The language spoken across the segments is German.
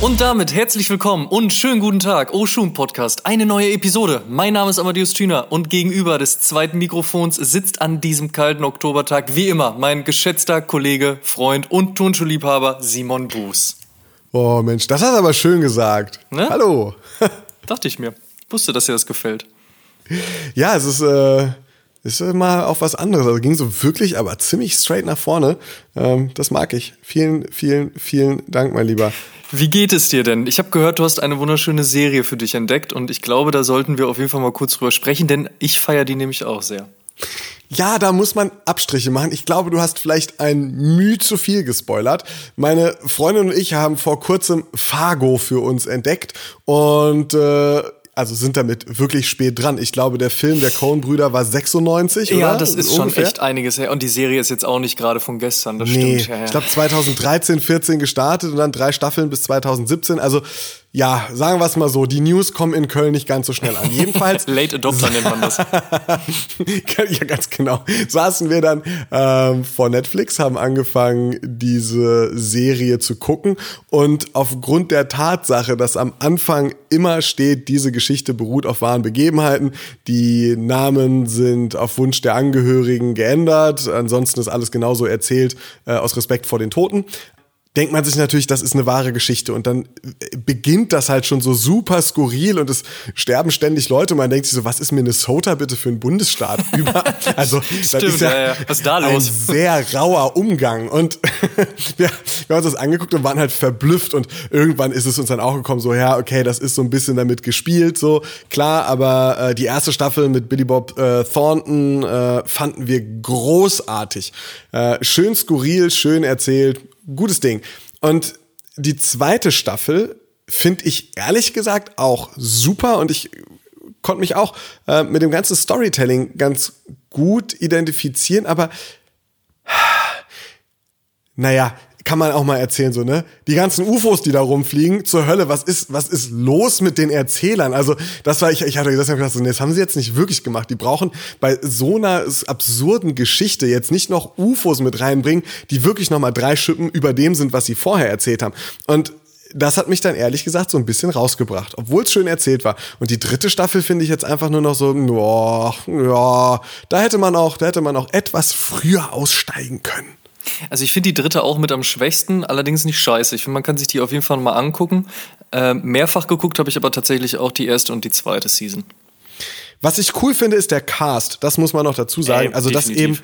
Und damit herzlich willkommen und schönen guten Tag, Oshun Podcast, eine neue Episode. Mein Name ist Amadeus Thüner und gegenüber des zweiten Mikrofons sitzt an diesem kalten Oktobertag wie immer mein geschätzter Kollege, Freund und Turnschuhliebhaber Simon Buß. Oh Mensch, das hast du aber schön gesagt. Ne? Hallo. Dachte ich mir. Wusste, dass dir das gefällt. Ja, es ist, äh, ist mal auch was anderes. Also ging so wirklich, aber ziemlich straight nach vorne. Ähm, das mag ich. Vielen, vielen, vielen Dank, mein Lieber. Wie geht es dir denn? Ich habe gehört, du hast eine wunderschöne Serie für dich entdeckt und ich glaube, da sollten wir auf jeden Fall mal kurz drüber sprechen, denn ich feiere die nämlich auch sehr. Ja, da muss man Abstriche machen. Ich glaube, du hast vielleicht ein Mühe zu viel gespoilert. Meine Freundin und ich haben vor kurzem Fargo für uns entdeckt und äh, also sind damit wirklich spät dran. Ich glaube, der Film der Coen-Brüder war 96, Ja, oder? das ist Ungefähr? schon echt einiges her. Und die Serie ist jetzt auch nicht gerade von gestern, das Nee, stimmt. Ja, ja. ich glaube 2013, 14 gestartet und dann drei Staffeln bis 2017. Also ja, sagen wir es mal so, die News kommen in Köln nicht ganz so schnell an. Jedenfalls Late Adopter nennt man das. ja, ganz genau. Saßen wir dann ähm, vor Netflix, haben angefangen, diese Serie zu gucken. Und aufgrund der Tatsache, dass am Anfang immer steht, diese Geschichte beruht auf wahren Begebenheiten, die Namen sind auf Wunsch der Angehörigen geändert, ansonsten ist alles genauso erzählt, äh, aus Respekt vor den Toten denkt man sich natürlich, das ist eine wahre Geschichte. Und dann äh, beginnt das halt schon so super skurril und es sterben ständig Leute. Und man denkt sich so, was ist Minnesota bitte für ein Bundesstaat? Überall. Also, das Stimmt, ist ja, ja, ja. Was ist da ein los? sehr rauer Umgang. Und wir, wir haben uns das angeguckt und waren halt verblüfft. Und irgendwann ist es uns dann auch gekommen, so, ja, okay, das ist so ein bisschen damit gespielt, so, klar. Aber äh, die erste Staffel mit Billy Bob äh, Thornton äh, fanden wir großartig. Äh, schön skurril, schön erzählt, gutes Ding. Und die zweite Staffel finde ich ehrlich gesagt auch super und ich konnte mich auch äh, mit dem ganzen Storytelling ganz gut identifizieren, aber naja, kann man auch mal erzählen, so, ne? Die ganzen UFOs, die da rumfliegen, zur Hölle, was ist, was ist los mit den Erzählern? Also, das war, ich, ich hatte das gedacht, so, nee, das haben sie jetzt nicht wirklich gemacht. Die brauchen bei so einer absurden Geschichte jetzt nicht noch UFOs mit reinbringen, die wirklich nochmal drei Schippen über dem sind, was sie vorher erzählt haben. Und das hat mich dann ehrlich gesagt so ein bisschen rausgebracht, obwohl es schön erzählt war. Und die dritte Staffel finde ich jetzt einfach nur noch so, ja, ja, da hätte man auch, da hätte man auch etwas früher aussteigen können. Also ich finde die dritte auch mit am schwächsten, allerdings nicht scheiße. Ich finde, man kann sich die auf jeden Fall mal angucken. Ähm, mehrfach geguckt habe ich aber tatsächlich auch die erste und die zweite Season. Was ich cool finde, ist der Cast. Das muss man noch dazu sagen. Ey, also, dass eben definitiv.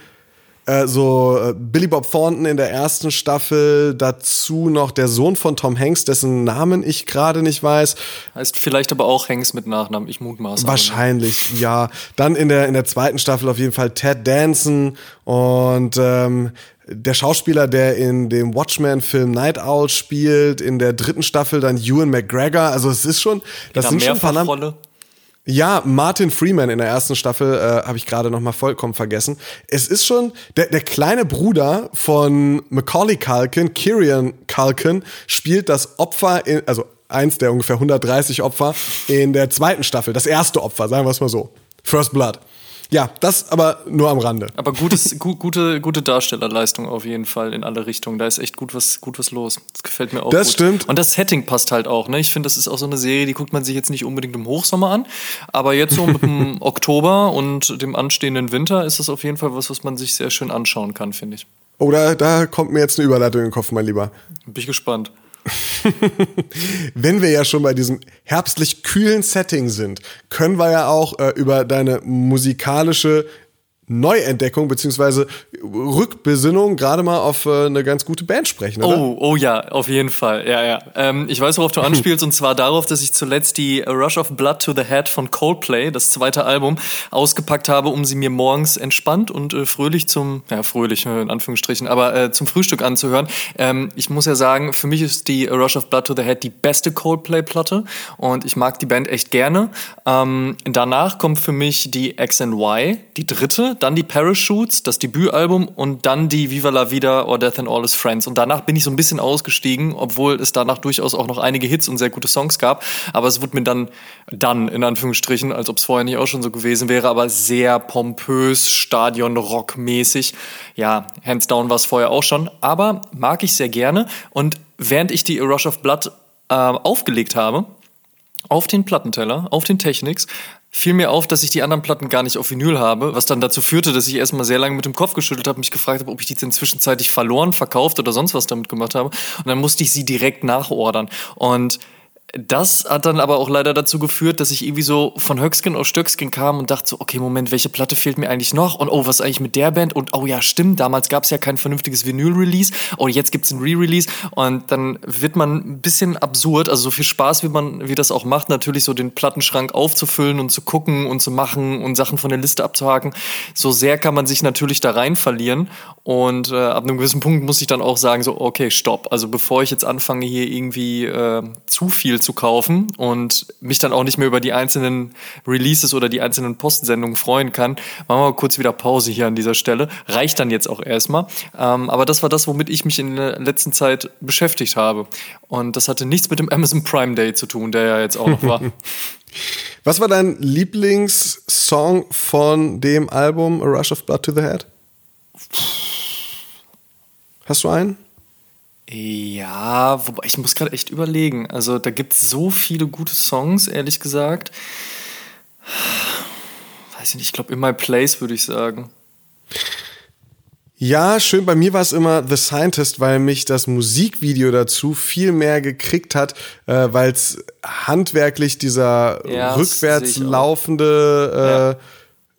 äh, so äh, Billy Bob Thornton in der ersten Staffel, dazu noch der Sohn von Tom Hanks, dessen Namen ich gerade nicht weiß. Heißt vielleicht aber auch Hanks mit Nachnamen, ich mutmaße. Wahrscheinlich, ja. Dann in der, in der zweiten Staffel auf jeden Fall Ted Danson und ähm, der Schauspieler, der in dem Watchmen-Film Night Owl spielt, in der dritten Staffel dann Ewan McGregor. Also es ist schon, das Das sind schon ein paar Namen. Ja, Martin Freeman in der ersten Staffel äh, habe ich gerade noch mal vollkommen vergessen. Es ist schon der, der kleine Bruder von Macaulay Culkin, Kieran Culkin, spielt das Opfer, in, also eins der ungefähr 130 Opfer in der zweiten Staffel, das erste Opfer, sagen wir es mal so, First Blood. Ja, das aber nur am Rande. Aber gutes, gu gute, gute Darstellerleistung auf jeden Fall in alle Richtungen. Da ist echt gut was, gut was los. Das gefällt mir auch Das gut. stimmt. Und das Setting passt halt auch. Ne? Ich finde, das ist auch so eine Serie, die guckt man sich jetzt nicht unbedingt im Hochsommer an. Aber jetzt so mit dem Oktober und dem anstehenden Winter ist das auf jeden Fall was, was man sich sehr schön anschauen kann, finde ich. Oder da kommt mir jetzt eine Überleitung in den Kopf, mein Lieber. Bin ich gespannt. Wenn wir ja schon bei diesem herbstlich kühlen Setting sind, können wir ja auch äh, über deine musikalische Neuentdeckung beziehungsweise Rückbesinnung gerade mal auf äh, eine ganz gute Band sprechen, oder? Oh, oh ja, auf jeden Fall. Ja, ja. Ähm, ich weiß, worauf du anspielst, und zwar darauf, dass ich zuletzt die Rush of Blood to the Head von Coldplay, das zweite Album, ausgepackt habe, um sie mir morgens entspannt und äh, fröhlich zum, ja, fröhlich in Anführungsstrichen, aber äh, zum Frühstück anzuhören. Ähm, ich muss ja sagen, für mich ist die Rush of Blood to the Head die beste Coldplay-Platte und ich mag die Band echt gerne. Ähm, danach kommt für mich die X Y, die dritte dann die Parachutes, das Debütalbum und dann die Viva la Vida or Death and All His Friends. Und danach bin ich so ein bisschen ausgestiegen, obwohl es danach durchaus auch noch einige Hits und sehr gute Songs gab. Aber es wurde mir dann, dann in Anführungsstrichen, als ob es vorher nicht auch schon so gewesen wäre, aber sehr pompös, Stadion-Rock-mäßig. Ja, hands down war es vorher auch schon. Aber mag ich sehr gerne. Und während ich die A Rush of Blood äh, aufgelegt habe, auf den Plattenteller, auf den Technics, fiel mir auf, dass ich die anderen Platten gar nicht auf Vinyl habe, was dann dazu führte, dass ich erstmal sehr lange mit dem Kopf geschüttelt habe, mich gefragt habe, ob ich die denn zwischenzeitlich verloren, verkauft oder sonst was damit gemacht habe. Und dann musste ich sie direkt nachordern. Und das hat dann aber auch leider dazu geführt, dass ich irgendwie so von Höckskin auf Stöckskin kam und dachte so, okay, Moment, welche Platte fehlt mir eigentlich noch? Und oh, was eigentlich mit der Band? Und oh ja, stimmt, damals gab es ja kein vernünftiges Vinyl-Release. Oh, jetzt gibt's ein Re-Release. Und dann wird man ein bisschen absurd, also so viel Spaß, wie man, wie das auch macht, natürlich so den Plattenschrank aufzufüllen und zu gucken und zu machen und Sachen von der Liste abzuhaken. So sehr kann man sich natürlich da rein verlieren. Und äh, ab einem gewissen Punkt muss ich dann auch sagen, so, okay, stopp. Also bevor ich jetzt anfange, hier irgendwie äh, zu viel zu kaufen und mich dann auch nicht mehr über die einzelnen Releases oder die einzelnen Postsendungen freuen kann, machen wir mal kurz wieder Pause hier an dieser Stelle. Reicht dann jetzt auch erstmal. Ähm, aber das war das, womit ich mich in der letzten Zeit beschäftigt habe. Und das hatte nichts mit dem Amazon Prime Day zu tun, der ja jetzt auch noch war. Was war dein Lieblingssong von dem Album A Rush of Blood to the Head? Hast du einen? Ja, wobei ich muss gerade echt überlegen. Also da gibt es so viele gute Songs, ehrlich gesagt. Weiß ich nicht, ich glaube In My Place würde ich sagen. Ja, schön. Bei mir war es immer The Scientist, weil mich das Musikvideo dazu viel mehr gekriegt hat, äh, weil es handwerklich dieser ja, rückwärts laufende, äh, ja.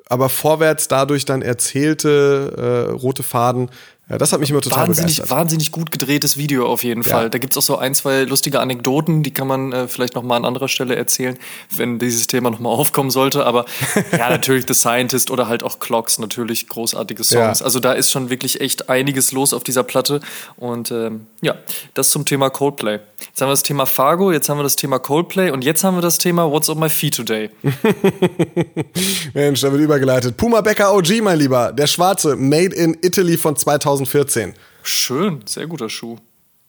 aber vorwärts dadurch dann erzählte äh, rote Faden ja, das hat mich immer total wahnsinnig, begeistert. Wahnsinnig gut gedrehtes Video auf jeden ja. Fall. Da gibt's auch so ein, zwei lustige Anekdoten, die kann man äh, vielleicht nochmal an anderer Stelle erzählen, wenn dieses Thema nochmal aufkommen sollte. Aber ja, natürlich The Scientist oder halt auch Clocks, natürlich großartige Songs. Ja. Also da ist schon wirklich echt einiges los auf dieser Platte. Und ähm, ja, das zum Thema Coldplay. Jetzt haben wir das Thema Fargo, jetzt haben wir das Thema Coldplay und jetzt haben wir das Thema What's on my feet today. Mensch, da wird übergeleitet. Puma Becker OG, mein Lieber. Der schwarze, Made in Italy von 2014. Schön, sehr guter Schuh.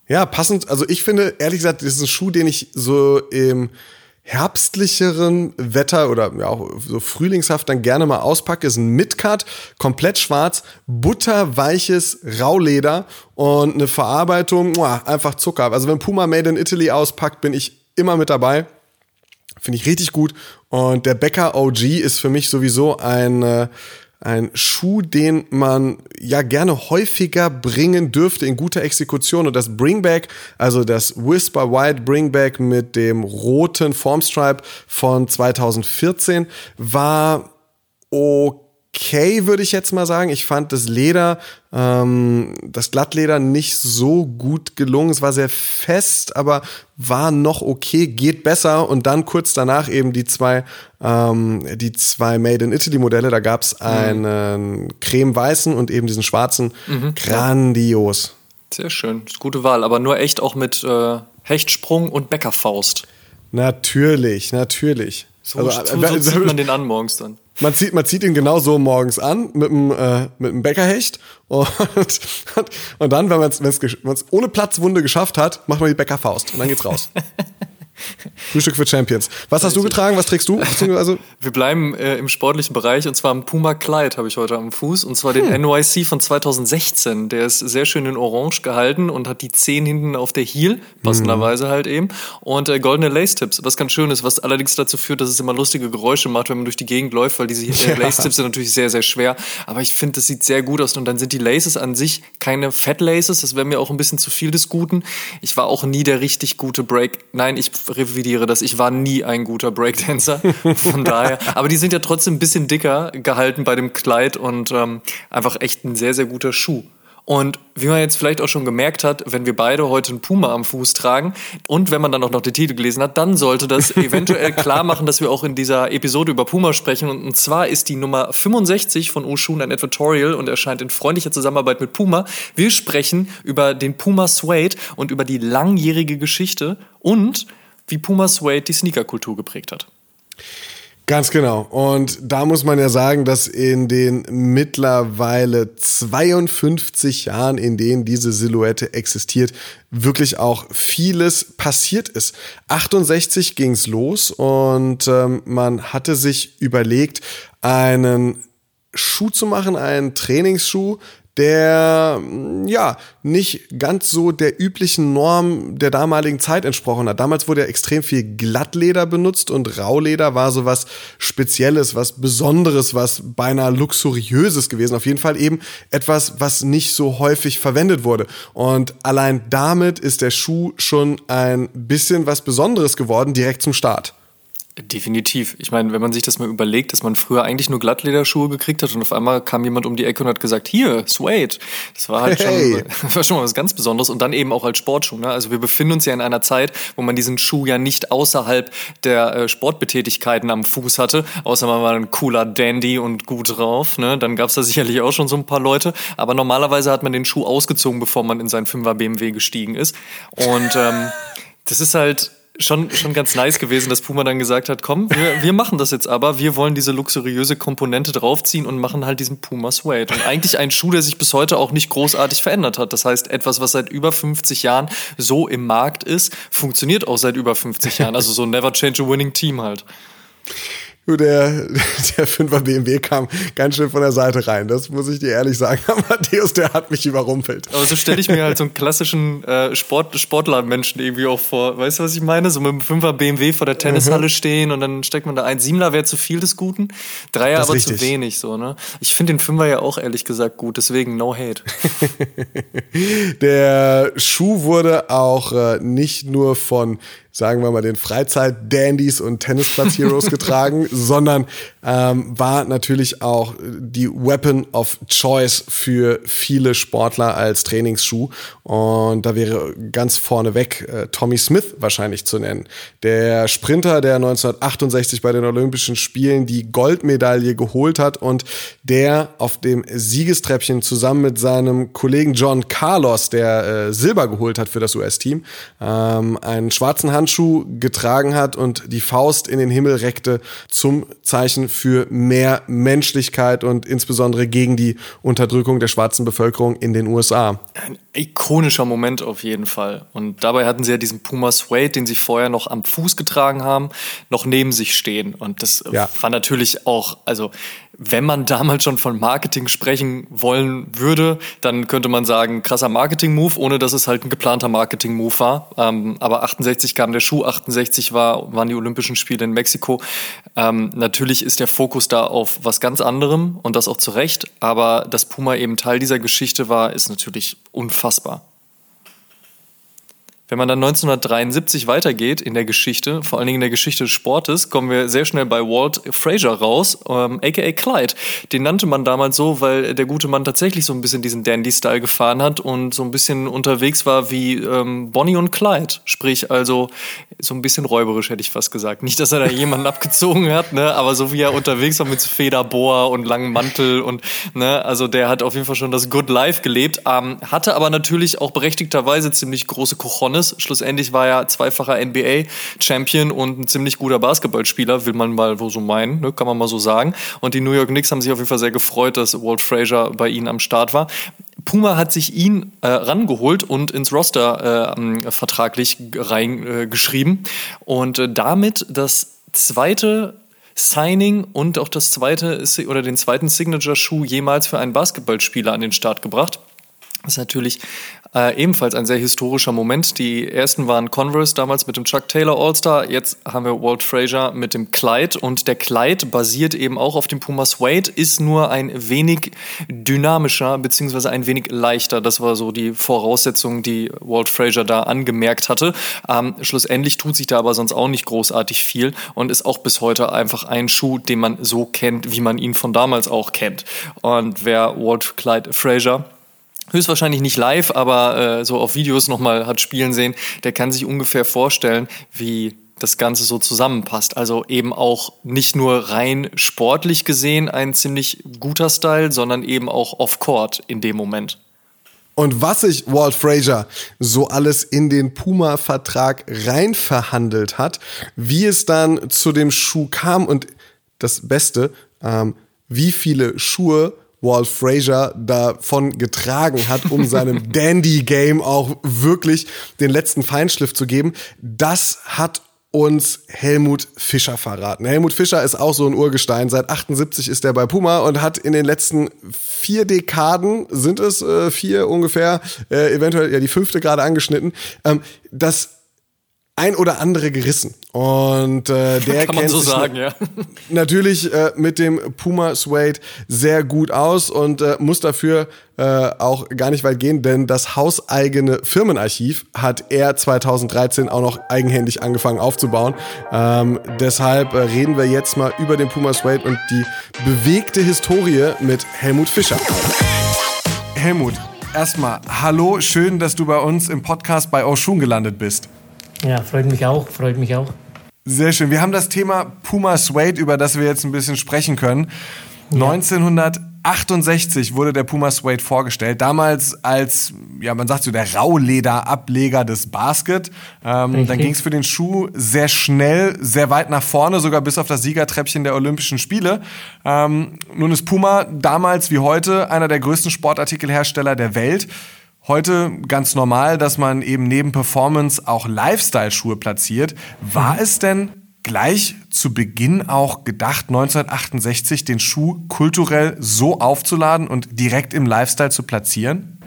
Ja, passend. Also ich finde, ehrlich gesagt, das ist ein Schuh, den ich so im herbstlicheren Wetter oder ja auch so frühlingshaft dann gerne mal auspacke, ist ein Midcut, komplett schwarz, butterweiches Rauleder und eine Verarbeitung, muah, einfach Zucker. Also wenn Puma Made in Italy auspackt, bin ich immer mit dabei. Finde ich richtig gut. Und der Becker OG ist für mich sowieso ein äh, ein Schuh, den man ja gerne häufiger bringen dürfte in guter Exekution. Und das Bringback, also das Whisper White Bringback mit dem roten Formstripe von 2014, war okay okay, würde ich jetzt mal sagen. Ich fand das Leder, ähm, das Glattleder nicht so gut gelungen. Es war sehr fest, aber war noch okay, geht besser. Und dann kurz danach eben die zwei, ähm, die zwei Made in Italy Modelle. Da gab es mhm. einen cremeweißen und eben diesen schwarzen. Mhm. Grandios. Sehr schön, gute Wahl, aber nur echt auch mit äh, Hechtsprung und Bäckerfaust. Natürlich, natürlich. So, also, so, so sieht man den an morgens dann. Man zieht, man zieht ihn genauso morgens an mit einem, äh, mit einem Bäckerhecht und, und, und dann, wenn man es ohne Platzwunde geschafft hat, macht man die Bäckerfaust und dann geht's raus. Frühstück für Champions. Was hast du getragen? Was trägst du? Also Wir bleiben äh, im sportlichen Bereich und zwar ein Puma Clyde habe ich heute am Fuß und zwar den hm. NYC von 2016. Der ist sehr schön in Orange gehalten und hat die Zehen hinten auf der Heel, passenderweise hm. halt eben und äh, goldene Lace Tips, was ganz schön ist, was allerdings dazu führt, dass es immer lustige Geräusche macht, wenn man durch die Gegend läuft, weil diese äh, ja. Lace Tips sind natürlich sehr sehr schwer. Aber ich finde, das sieht sehr gut aus und dann sind die Laces an sich keine Fat Laces. Das wäre mir auch ein bisschen zu viel des Guten. Ich war auch nie der richtig gute Break. Nein, ich revidiere das. Ich war nie ein guter Breakdancer. Von daher. Aber die sind ja trotzdem ein bisschen dicker gehalten bei dem Kleid und ähm, einfach echt ein sehr, sehr guter Schuh. Und wie man jetzt vielleicht auch schon gemerkt hat, wenn wir beide heute einen Puma am Fuß tragen und wenn man dann auch noch den Titel gelesen hat, dann sollte das eventuell klar machen, dass wir auch in dieser Episode über Puma sprechen. Und zwar ist die Nummer 65 von Oshun ein Advertorial und erscheint in freundlicher Zusammenarbeit mit Puma. Wir sprechen über den Puma Suede und über die langjährige Geschichte und wie Puma Suede die Sneakerkultur geprägt hat. Ganz genau. Und da muss man ja sagen, dass in den mittlerweile 52 Jahren, in denen diese Silhouette existiert, wirklich auch vieles passiert ist. 68 ging's los und ähm, man hatte sich überlegt, einen Schuh zu machen, einen Trainingsschuh, der ja nicht ganz so der üblichen Norm der damaligen Zeit entsprochen hat. Damals wurde ja extrem viel Glattleder benutzt und Rauleder war so was Spezielles, was Besonderes, was beinahe luxuriöses gewesen. Auf jeden Fall eben etwas, was nicht so häufig verwendet wurde. Und allein damit ist der Schuh schon ein bisschen was Besonderes geworden, direkt zum Start. Definitiv. Ich meine, wenn man sich das mal überlegt, dass man früher eigentlich nur Glattlederschuhe gekriegt hat und auf einmal kam jemand um die Ecke und hat gesagt, hier, Suede. Das war halt hey. schon, war schon mal was ganz Besonderes und dann eben auch als Sportschuh. Ne? Also wir befinden uns ja in einer Zeit, wo man diesen Schuh ja nicht außerhalb der äh, Sportbetätigkeiten am Fuß hatte, außer man war ein cooler Dandy und gut drauf. Ne? Dann gab's da sicherlich auch schon so ein paar Leute. Aber normalerweise hat man den Schuh ausgezogen, bevor man in seinen 5er BMW gestiegen ist. Und ähm, das ist halt schon, schon ganz nice gewesen, dass Puma dann gesagt hat, komm, wir, wir machen das jetzt aber, wir wollen diese luxuriöse Komponente draufziehen und machen halt diesen Puma Suede. Und eigentlich ein Schuh, der sich bis heute auch nicht großartig verändert hat. Das heißt, etwas, was seit über 50 Jahren so im Markt ist, funktioniert auch seit über 50 Jahren. Also so Never Change a Winning Team halt. Der, der 5er BMW kam ganz schön von der Seite rein. Das muss ich dir ehrlich sagen. Matthäus, der hat mich überrumpelt. Aber so stelle ich mir halt so einen klassischen äh, Sport, Sportlermenschen irgendwie auch vor. Weißt du, was ich meine? So mit einem 5er BMW vor der Tennishalle mhm. stehen und dann steckt man da ein. Siebener wäre zu viel des Guten, Dreier aber richtig. zu wenig. So, ne? Ich finde den Fünfer ja auch ehrlich gesagt gut, deswegen no hate. der Schuh wurde auch äh, nicht nur von sagen wir mal, den Freizeit-Dandys und Tennisplatz-Heroes getragen, sondern ähm, war natürlich auch die Weapon of Choice für viele Sportler als Trainingsschuh. Und da wäre ganz vorneweg äh, Tommy Smith wahrscheinlich zu nennen. Der Sprinter, der 1968 bei den Olympischen Spielen die Goldmedaille geholt hat und der auf dem Siegestreppchen zusammen mit seinem Kollegen John Carlos, der äh, Silber geholt hat für das US-Team, ähm, einen schwarzen Hand Handschuh getragen hat und die Faust in den Himmel reckte zum Zeichen für mehr Menschlichkeit und insbesondere gegen die Unterdrückung der schwarzen Bevölkerung in den USA. Ein ikonischer Moment auf jeden Fall. Und dabei hatten sie ja diesen Puma Suede, den sie vorher noch am Fuß getragen haben, noch neben sich stehen. Und das ja. war natürlich auch, also wenn man damals schon von Marketing sprechen wollen würde, dann könnte man sagen, krasser Marketing-Move, ohne dass es halt ein geplanter Marketing-Move war. Ähm, aber 68 kam der Schuh, 68 war, waren die Olympischen Spiele in Mexiko. Ähm, natürlich ist der Fokus da auf was ganz anderem und das auch zu Recht. Aber dass Puma eben Teil dieser Geschichte war, ist natürlich unfassbar. Wenn man dann 1973 weitergeht in der Geschichte, vor allen Dingen in der Geschichte des Sportes, kommen wir sehr schnell bei Walt Frazier raus, ähm, aka Clyde. Den nannte man damals so, weil der gute Mann tatsächlich so ein bisschen diesen Dandy-Style gefahren hat und so ein bisschen unterwegs war wie ähm, Bonnie und Clyde. Sprich, also so ein bisschen räuberisch, hätte ich fast gesagt. Nicht, dass er da jemanden abgezogen hat, ne, aber so wie er unterwegs war mit Federbohr und langem Mantel und, ne, also der hat auf jeden Fall schon das Good Life gelebt, ähm, hatte aber natürlich auch berechtigterweise ziemlich große Kochonne Giannis. Schlussendlich war er zweifacher NBA-Champion und ein ziemlich guter Basketballspieler, will man mal so meinen, ne? kann man mal so sagen. Und die New York Knicks haben sich auf jeden Fall sehr gefreut, dass Walt Frazier bei ihnen am Start war. Puma hat sich ihn äh, rangeholt und ins Roster äh, vertraglich reingeschrieben äh, und äh, damit das zweite Signing und auch das zweite oder den zweiten Signature-Schuh jemals für einen Basketballspieler an den Start gebracht. Das ist natürlich äh, ebenfalls ein sehr historischer Moment. Die ersten waren Converse damals mit dem Chuck Taylor All-Star. Jetzt haben wir Walt Frazier mit dem Clyde. Und der Clyde basiert eben auch auf dem Puma Suede, ist nur ein wenig dynamischer beziehungsweise ein wenig leichter. Das war so die Voraussetzung, die Walt Frazier da angemerkt hatte. Ähm, schlussendlich tut sich da aber sonst auch nicht großartig viel und ist auch bis heute einfach ein Schuh, den man so kennt, wie man ihn von damals auch kennt. Und wer Walt Clyde Frazier höchstwahrscheinlich nicht live, aber äh, so auf Videos nochmal hat spielen sehen, der kann sich ungefähr vorstellen, wie das Ganze so zusammenpasst. Also eben auch nicht nur rein sportlich gesehen ein ziemlich guter Style, sondern eben auch off-court in dem Moment. Und was sich Walt Frazier so alles in den Puma-Vertrag rein verhandelt hat, wie es dann zu dem Schuh kam und das Beste, ähm, wie viele Schuhe Walt Frazier davon getragen hat, um seinem Dandy-Game auch wirklich den letzten Feinschliff zu geben. Das hat uns Helmut Fischer verraten. Helmut Fischer ist auch so ein Urgestein. Seit 78 ist er bei Puma und hat in den letzten vier Dekaden, sind es äh, vier ungefähr, äh, eventuell ja die fünfte gerade angeschnitten, ähm, das ein oder andere gerissen. Und äh, der Kann man kennt so sich sagen, ja. natürlich äh, mit dem Puma Suede sehr gut aus und äh, muss dafür äh, auch gar nicht weit gehen, denn das hauseigene Firmenarchiv hat er 2013 auch noch eigenhändig angefangen aufzubauen. Ähm, deshalb äh, reden wir jetzt mal über den Puma Suede und die bewegte Historie mit Helmut Fischer. Helmut, erstmal hallo, schön, dass du bei uns im Podcast bei Oshun gelandet bist. Ja, freut mich auch, freut mich auch. Sehr schön. Wir haben das Thema Puma Suede, über das wir jetzt ein bisschen sprechen können. Ja. 1968 wurde der Puma Suede vorgestellt. Damals als, ja, man sagt so, der Rauhlederableger des Basket. Ähm, dann ging es für den Schuh sehr schnell, sehr weit nach vorne, sogar bis auf das Siegertreppchen der Olympischen Spiele. Ähm, nun ist Puma damals wie heute einer der größten Sportartikelhersteller der Welt. Heute ganz normal, dass man eben neben Performance auch Lifestyle-Schuhe platziert. War mhm. es denn gleich zu Beginn auch gedacht, 1968 den Schuh kulturell so aufzuladen und direkt im Lifestyle zu platzieren?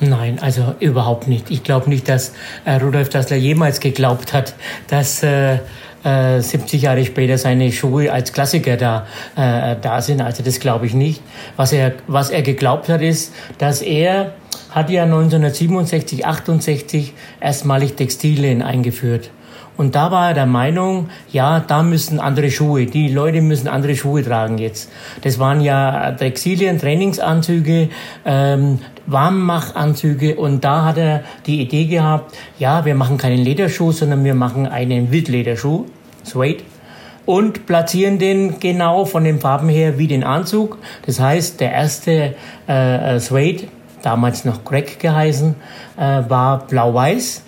Nein, also überhaupt nicht. Ich glaube nicht, dass äh, Rudolf Dassler jemals geglaubt hat, dass äh, 70 äh, Jahre später seine Schuhe als Klassiker da, äh, da sind. Also das glaube ich nicht. Was er, was er geglaubt hat, ist, dass er hat ja 1967, 68 erstmalig Textilien eingeführt. Und da war er der Meinung, ja, da müssen andere Schuhe, die Leute müssen andere Schuhe tragen jetzt. Das waren ja Textilien, Trainingsanzüge, ähm, Warmmachanzüge und da hat er die Idee gehabt, ja, wir machen keinen Lederschuh, sondern wir machen einen Wildlederschuh, Suede, und platzieren den genau von den Farben her wie den Anzug. Das heißt, der erste äh, Suede damals noch Crack geheißen, äh, war blau-weiß.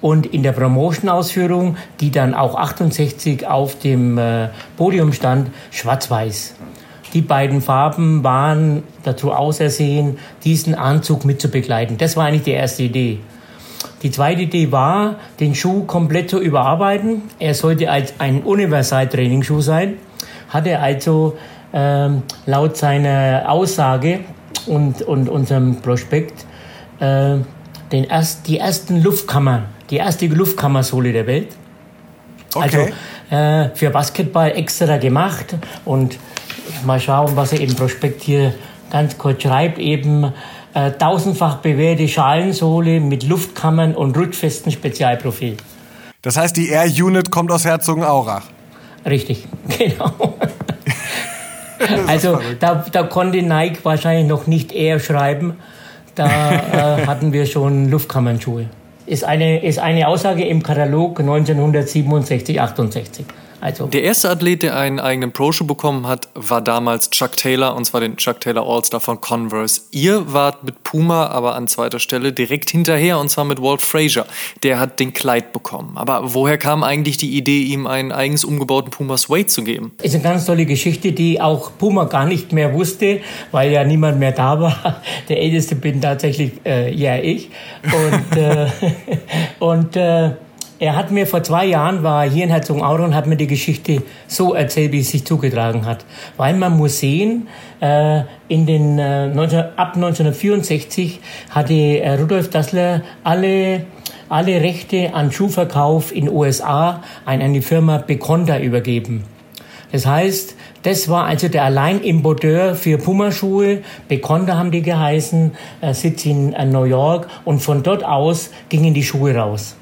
Und in der Promotion-Ausführung, die dann auch 68 auf dem äh, Podium stand, schwarz-weiß. Die beiden Farben waren dazu ausersehen, diesen Anzug mit zu begleiten. Das war eigentlich die erste Idee. Die zweite Idee war, den Schuh komplett zu überarbeiten. Er sollte als ein Universal-Trainingsschuh sein. Hat er also ähm, laut seiner Aussage und, und unserem Prospekt äh, den erst, die ersten Luftkammern, die erste Luftkammersohle der Welt. Okay. Also äh, für Basketball extra gemacht und mal schauen, was er im Prospekt hier ganz kurz schreibt, eben äh, tausendfach bewährte Schalensohle mit Luftkammern und rutschfesten Spezialprofil. Das heißt, die Air Unit kommt aus Herzogenaurach. Richtig, genau also da, da konnte Nike wahrscheinlich noch nicht eher schreiben. Da äh, hatten wir schon Luftkammernschuhe. Ist eine, ist eine Aussage im Katalog 1967, 68. Also der erste Athlet, der einen eigenen Pro-Schuh bekommen hat, war damals Chuck Taylor, und zwar den Chuck Taylor All-Star von Converse. Ihr wart mit Puma aber an zweiter Stelle direkt hinterher, und zwar mit Walt Frazier. Der hat den Kleid bekommen. Aber woher kam eigentlich die Idee, ihm einen eigens umgebauten Puma Suede zu geben? Ist eine ganz tolle Geschichte, die auch Puma gar nicht mehr wusste, weil ja niemand mehr da war. Der Älteste bin tatsächlich äh, ja ich. Und, äh, und äh, er hat mir vor zwei Jahren, war hier in Herzogenaurach und hat mir die Geschichte so erzählt, wie es sich zugetragen hat. Weil man muss sehen, äh, in den, äh, 19, ab 1964 hatte äh, Rudolf Dassler alle alle Rechte an Schuhverkauf in USA an eine Firma Beconda übergeben. Das heißt, das war also der Alleinimporteur für Pumaschuhe. Beconda haben die geheißen, äh, Sitz in äh, New York und von dort aus gingen die Schuhe raus.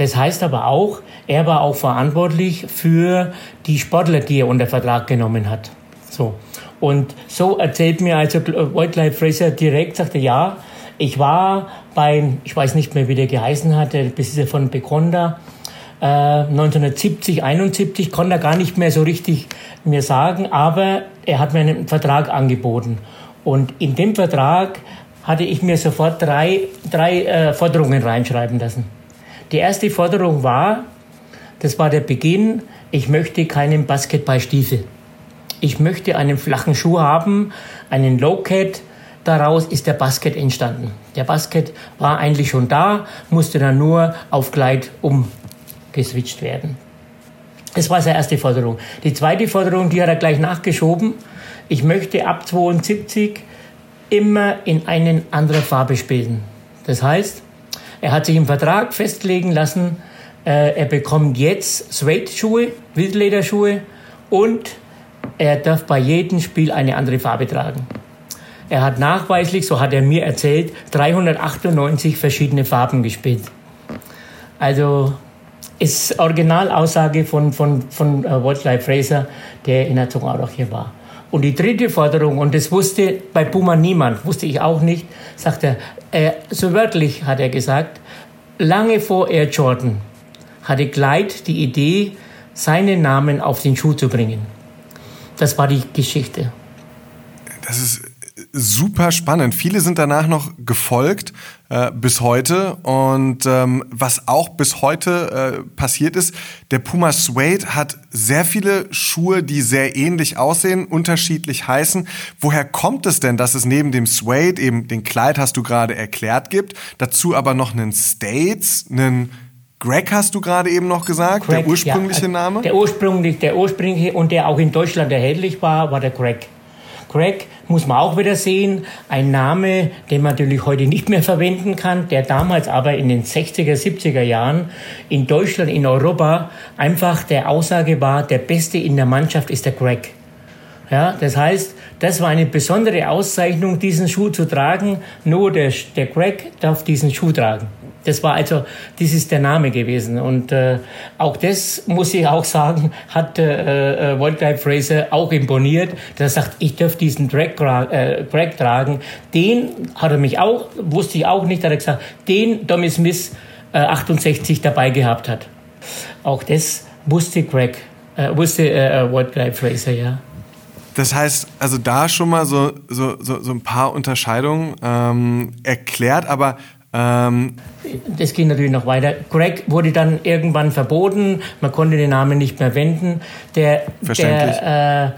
Das heißt aber auch, er war auch verantwortlich für die Sportler, die er unter Vertrag genommen hat. So. Und so erzählt mir also White Fraser direkt, sagte, ja, ich war beim, ich weiß nicht mehr, wie der geheißen hat, der Besitzer von Beconda, 1970, 71, konnte er gar nicht mehr so richtig mir sagen, aber er hat mir einen Vertrag angeboten. Und in dem Vertrag hatte ich mir sofort drei, drei äh, Forderungen reinschreiben lassen. Die erste Forderung war, das war der Beginn, ich möchte keinen Basketballstiefel. Ich möchte einen flachen Schuh haben, einen Low-Cat. Daraus ist der Basket entstanden. Der Basket war eigentlich schon da, musste dann nur auf Gleit um geswitcht werden. Das war seine erste Forderung. Die zweite Forderung, die hat er gleich nachgeschoben. Ich möchte ab 72 immer in eine andere Farbe spielen. Das heißt, er hat sich im Vertrag festlegen lassen, äh, er bekommt jetzt Suede-Schuhe, Wildlederschuhe und er darf bei jedem Spiel eine andere Farbe tragen. Er hat nachweislich, so hat er mir erzählt, 398 verschiedene Farben gespielt. Also ist Originalaussage von, von, von uh, Wildlife Fraser, der in Herzogenaurach hier war. Und die dritte Forderung, und das wusste bei Puma niemand, wusste ich auch nicht, sagt er, äh, so wörtlich hat er gesagt, lange vor Air Jordan hatte Glide die Idee, seinen Namen auf den Schuh zu bringen. Das war die Geschichte. Das ist super spannend. Viele sind danach noch gefolgt äh, bis heute. Und ähm, was auch bis heute äh, passiert ist, der Puma Suede hat sehr viele Schuhe, die sehr ähnlich aussehen, unterschiedlich heißen. Woher kommt es denn, dass es neben dem Suede, eben den Kleid hast du gerade erklärt, gibt, dazu aber noch einen States, einen Greg hast du gerade eben noch gesagt, Greg, der ursprüngliche ja, Name? Der ursprüngliche, der ursprüngliche und der auch in Deutschland erhältlich war, war der Greg. Greg muss man auch wieder sehen, ein Name, den man natürlich heute nicht mehr verwenden kann, der damals aber in den 60er, 70er Jahren in Deutschland, in Europa einfach der Aussage war, der Beste in der Mannschaft ist der Greg. Ja, das heißt, das war eine besondere Auszeichnung, diesen Schuh zu tragen. Nur der, der Greg darf diesen Schuh tragen. Das war also, das ist der Name gewesen. Und äh, auch das, muss ich auch sagen, hat äh, äh, Wildlife Fraser auch imponiert. Der sagt, ich darf diesen Drag, äh, Drag tragen. Den hat er mich auch, wusste ich auch nicht, hat er gesagt, den Tommy Smith äh, 68 dabei gehabt hat. Auch das wusste Greg, äh, wusste äh, äh Wildlife Fraser, ja. Das heißt, also da schon mal so, so, so, so ein paar Unterscheidungen ähm, erklärt, aber ähm, das ging natürlich noch weiter. Greg wurde dann irgendwann verboten, man konnte den Namen nicht mehr wenden. Der, der, äh,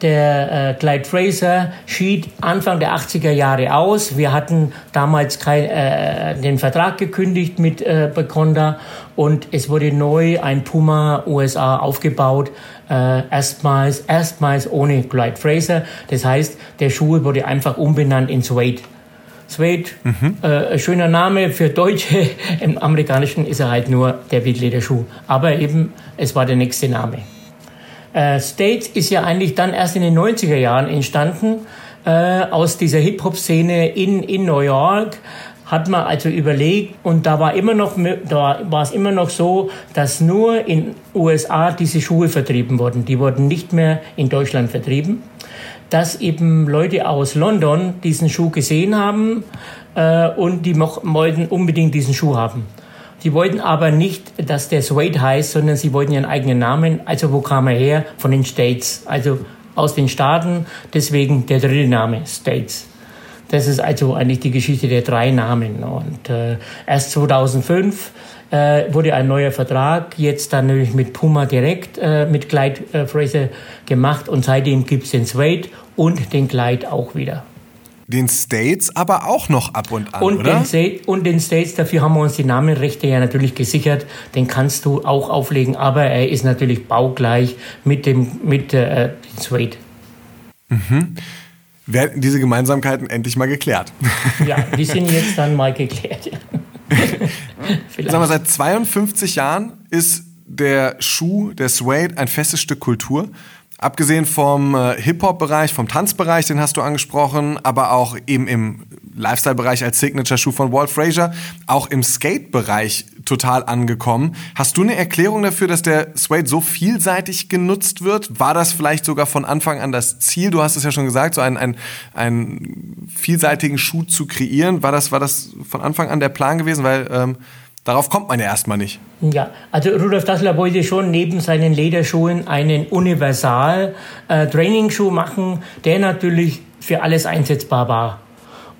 der äh, Clyde Fraser schied Anfang der 80er Jahre aus. Wir hatten damals kein, äh, den Vertrag gekündigt mit äh, Beconda und es wurde neu ein Puma USA aufgebaut. Äh, erstmals, erstmals ohne Clyde Fraser. Das heißt, der Schuh wurde einfach umbenannt in Suede. Suede, mhm. äh, schöner Name für Deutsche. Im Amerikanischen ist er halt nur der Wildlederschuh. Aber eben, es war der nächste Name. Äh, States ist ja eigentlich dann erst in den 90er Jahren entstanden. Äh, aus dieser Hip-Hop-Szene in, in New York hat man also überlegt und da war immer noch da war es immer noch so, dass nur in USA diese Schuhe vertrieben wurden. Die wurden nicht mehr in Deutschland vertrieben dass eben Leute aus London diesen Schuh gesehen haben äh, und die wollten unbedingt diesen Schuh haben. Die wollten aber nicht, dass der Suede heißt, sondern sie wollten ihren eigenen Namen. Also wo kam er her? Von den States, also aus den Staaten. Deswegen der dritte Name, States. Das ist also eigentlich die Geschichte der drei Namen. Und äh, erst 2005 äh, wurde ein neuer Vertrag, jetzt dann natürlich mit Puma direkt, äh, mit Glide äh, Fraser gemacht und seitdem gibt es den Suede und den Glide auch wieder. den States aber auch noch ab und an, und oder? Den und den States, dafür haben wir uns die Namenrechte ja natürlich gesichert. Den kannst du auch auflegen, aber er ist natürlich baugleich mit dem mit äh, Suede. Mhm. Werden diese Gemeinsamkeiten endlich mal geklärt? Ja, die sind jetzt dann mal geklärt. Ja. Sag mal, seit 52 Jahren ist der Schuh, der Suede, ein festes Stück Kultur. Abgesehen vom äh, Hip-Hop-Bereich, vom Tanzbereich, den hast du angesprochen, aber auch eben im Lifestyle-Bereich als Signature-Schuh von Walt Frazier, auch im Skate-Bereich total angekommen. Hast du eine Erklärung dafür, dass der Suede so vielseitig genutzt wird? War das vielleicht sogar von Anfang an das Ziel? Du hast es ja schon gesagt, so einen, einen, einen vielseitigen Schuh zu kreieren. War das, war das von Anfang an der Plan gewesen? Weil ähm, Darauf kommt man ja erstmal nicht. Ja, also Rudolf Dassler wollte schon neben seinen Lederschuhen einen Universal-Training-Schuh äh, machen, der natürlich für alles einsetzbar war.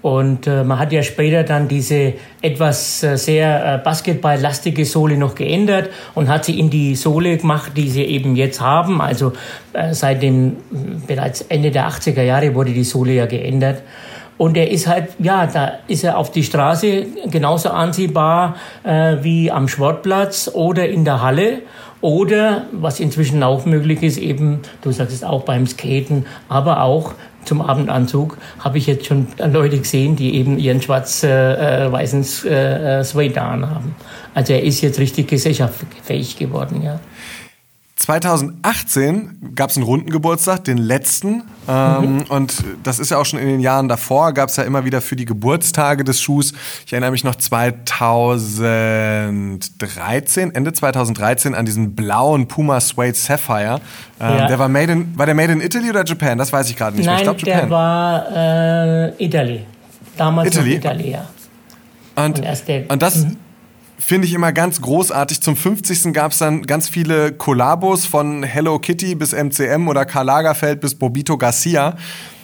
Und äh, man hat ja später dann diese etwas äh, sehr äh, basketballlastige Sohle noch geändert und hat sie in die Sohle gemacht, die sie eben jetzt haben. Also äh, seit dem bereits Ende der 80er Jahre wurde die Sohle ja geändert. Und er ist halt, ja, da ist er auf die Straße genauso ansehbar äh, wie am Sportplatz oder in der Halle. Oder, was inzwischen auch möglich ist, eben, du sagst es auch beim Skaten, aber auch zum Abendanzug habe ich jetzt schon Leute gesehen, die eben ihren schwarz-weißen äh, äh, äh, Suede haben. Also er ist jetzt richtig gesellschaftsfähig geworden, ja. 2018 gab es einen runden Geburtstag, den letzten. Ähm, mhm. Und das ist ja auch schon in den Jahren davor, gab es ja immer wieder für die Geburtstage des Schuhs. Ich erinnere mich noch 2013, Ende 2013 an diesen blauen Puma Suede Sapphire. Ähm, ja. Der war made in, war der made in Italy oder Japan? Das weiß ich gerade nicht. Nein, ich glaub, Japan. der war äh, Italy. Damals Italy? Italy, ja. Und, und, und das, mhm finde ich immer ganz großartig. Zum 50. gab es dann ganz viele Kollabos von Hello Kitty bis MCM oder Karl Lagerfeld bis Bobito Garcia.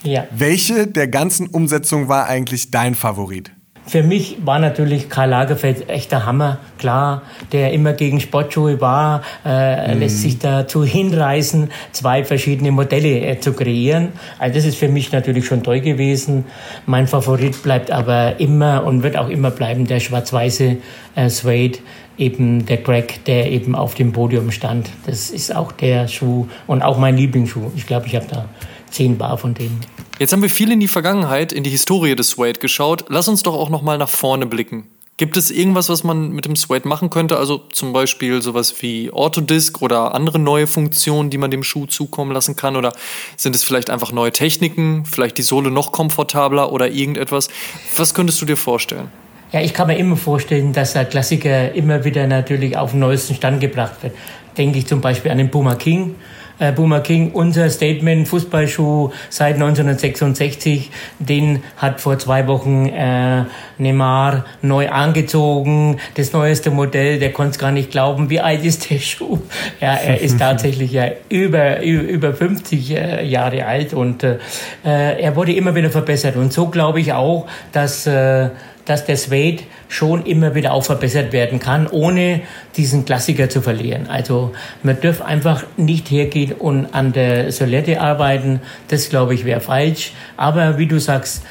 Ja. Welche der ganzen Umsetzungen war eigentlich dein Favorit? Für mich war natürlich Karl Lagerfeld echter Hammer, klar, der immer gegen Sportschuhe war, äh, mm. lässt sich dazu hinreißen, zwei verschiedene Modelle äh, zu kreieren. Also das ist für mich natürlich schon toll gewesen. Mein Favorit bleibt aber immer und wird auch immer bleiben der schwarz-weiße äh, Suede, eben der Greg, der eben auf dem Podium stand. Das ist auch der Schuh und auch mein Lieblingsschuh. Ich glaube, ich habe da zehn Bar von denen. Jetzt haben wir viel in die Vergangenheit, in die Historie des Suede geschaut. Lass uns doch auch noch mal nach vorne blicken. Gibt es irgendwas, was man mit dem Suede machen könnte? Also zum Beispiel sowas wie Autodisk oder andere neue Funktionen, die man dem Schuh zukommen lassen kann? Oder sind es vielleicht einfach neue Techniken, vielleicht die Sohle noch komfortabler oder irgendetwas? Was könntest du dir vorstellen? Ja, ich kann mir immer vorstellen, dass der Klassiker immer wieder natürlich auf den neuesten Stand gebracht wird. Denke ich zum Beispiel an den Puma King äh, Boomer King, unser Statement Fußballschuh seit 1966, den hat vor zwei Wochen äh, Neymar neu angezogen, das neueste Modell, der konnte es gar nicht glauben, wie alt ist der Schuh? Ja, er ist tatsächlich ja über, über 50 äh, Jahre alt und äh, er wurde immer wieder verbessert und so glaube ich auch, dass äh, dass der Suede schon immer wieder auch verbessert werden kann, ohne diesen Klassiker zu verlieren. Also man darf einfach nicht hergehen und an der Solette arbeiten. Das glaube ich wäre falsch. Aber wie du sagst,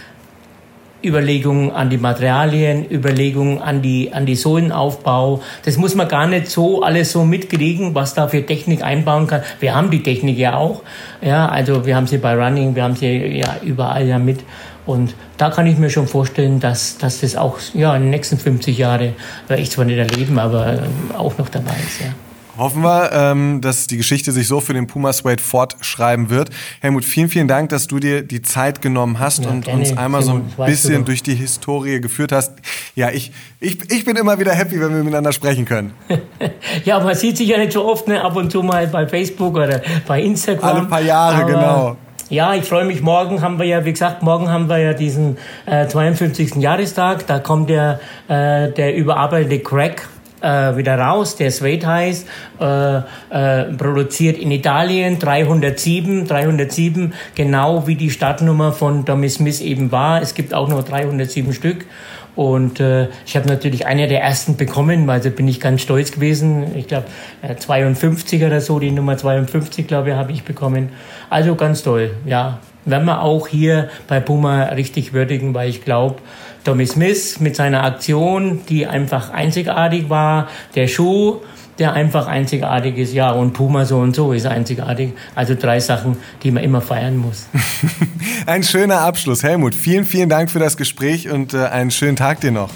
Überlegungen an die Materialien, Überlegungen an die, an die Sohlenaufbau. Das muss man gar nicht so alles so mitkriegen, was da für Technik einbauen kann. Wir haben die Technik ja auch. Ja, also wir haben sie bei Running, wir haben sie ja überall ja mit. Und da kann ich mir schon vorstellen, dass, dass das auch ja, in den nächsten 50 Jahren, werde ich zwar nicht erleben, aber ähm, auch noch dabei ist. Ja. Hoffen wir, ähm, dass die Geschichte sich so für den Puma Suede fortschreiben wird. Helmut, vielen, vielen Dank, dass du dir die Zeit genommen hast ja, und gerne, uns einmal so ein bisschen durch die Historie geführt hast. Ja, ich, ich, ich bin immer wieder happy, wenn wir miteinander sprechen können. ja, man sieht sich ja nicht so oft, ne? ab und zu mal bei Facebook oder bei Instagram. Alle paar Jahre, aber genau. Ja, ich freue mich. Morgen haben wir ja, wie gesagt, morgen haben wir ja diesen äh, 52. Jahrestag. Da kommt der, äh, der überarbeitete Crack äh, wieder raus, der Suede heißt, äh, äh, produziert in Italien 307, 307, genau wie die Startnummer von Tommy Smith eben war. Es gibt auch nur 307 Stück. Und äh, ich habe natürlich einer der ersten bekommen, da bin ich ganz stolz gewesen. Ich glaube, äh, 52 oder so, die Nummer 52, glaube ich, habe ich bekommen. Also ganz toll, ja. werden wir auch hier bei Puma richtig würdigen, weil ich glaube, Tommy Smith mit seiner Aktion, die einfach einzigartig war, der Schuh, der einfach einzigartig ist, ja, und Puma so und so ist einzigartig. Also drei Sachen, die man immer feiern muss. Ein schöner Abschluss. Helmut, vielen, vielen Dank für das Gespräch und äh, einen schönen Tag dir noch.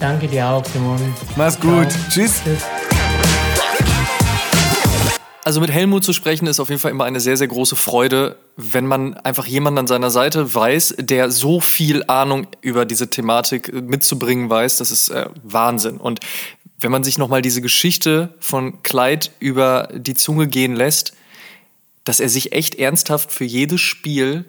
Danke dir auch, Simon. Mach's gut. Ciao. Tschüss. Tschüss. Also mit Helmut zu sprechen ist auf jeden Fall immer eine sehr, sehr große Freude, wenn man einfach jemanden an seiner Seite weiß, der so viel Ahnung über diese Thematik mitzubringen weiß. Das ist äh, Wahnsinn. Und wenn man sich nochmal diese Geschichte von Clyde über die Zunge gehen lässt, dass er sich echt ernsthaft für jedes Spiel,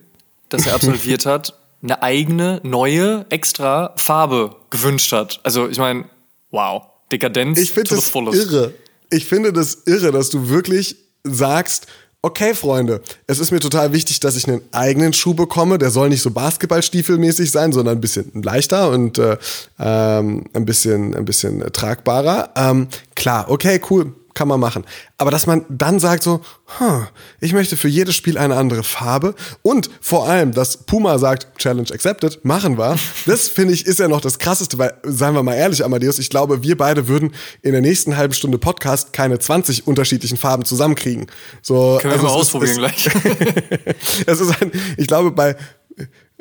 das er absolviert hat, eine eigene, neue, extra Farbe gewünscht hat. Also ich meine, wow, Dekadenz ich to the fullest. Irre ich finde das irre, dass du wirklich sagst, okay, Freunde, es ist mir total wichtig, dass ich einen eigenen Schuh bekomme. Der soll nicht so Basketballstiefelmäßig sein, sondern ein bisschen leichter und äh, ähm, ein bisschen, ein bisschen tragbarer. Ähm, klar, okay, cool kann man machen. Aber dass man dann sagt so, huh, ich möchte für jedes Spiel eine andere Farbe und vor allem, dass Puma sagt, Challenge accepted, machen wir, das finde ich ist ja noch das Krasseste, weil, seien wir mal ehrlich, Amadeus, ich glaube, wir beide würden in der nächsten halben Stunde Podcast keine 20 unterschiedlichen Farben zusammenkriegen. So, Können wir also mal ausprobieren ist, gleich. es ist ein, ich glaube, bei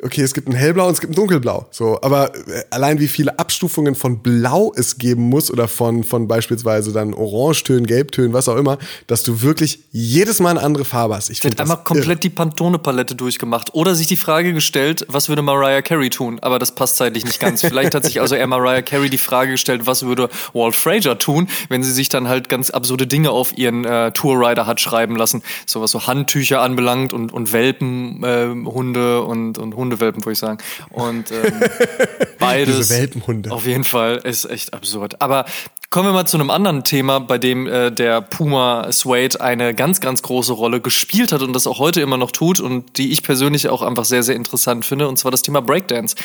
okay, es gibt ein hellblau und es gibt ein dunkelblau. So, aber äh, allein wie viele Abstufungen von Blau es geben muss oder von, von beispielsweise dann Orangetönen, Gelbtönen, was auch immer, dass du wirklich jedes Mal eine andere Farbe hast. Ich finde einmal komplett irre. die Pantone-Palette durchgemacht oder sich die Frage gestellt, was würde Mariah Carey tun? Aber das passt zeitlich nicht ganz. Vielleicht hat sich also eher Mariah Carey die Frage gestellt, was würde Walt Frazier tun, wenn sie sich dann halt ganz absurde Dinge auf ihren äh, Tourrider hat schreiben lassen, so was so Handtücher anbelangt und, und Welpenhunde äh, und, und Hunde Hundewelpen, würde ich sagen. Und ähm, beides. Diese Welpenhunde. Auf jeden Fall ist echt absurd. Aber kommen wir mal zu einem anderen Thema, bei dem äh, der Puma Suede eine ganz, ganz große Rolle gespielt hat und das auch heute immer noch tut und die ich persönlich auch einfach sehr, sehr interessant finde, und zwar das Thema Breakdance.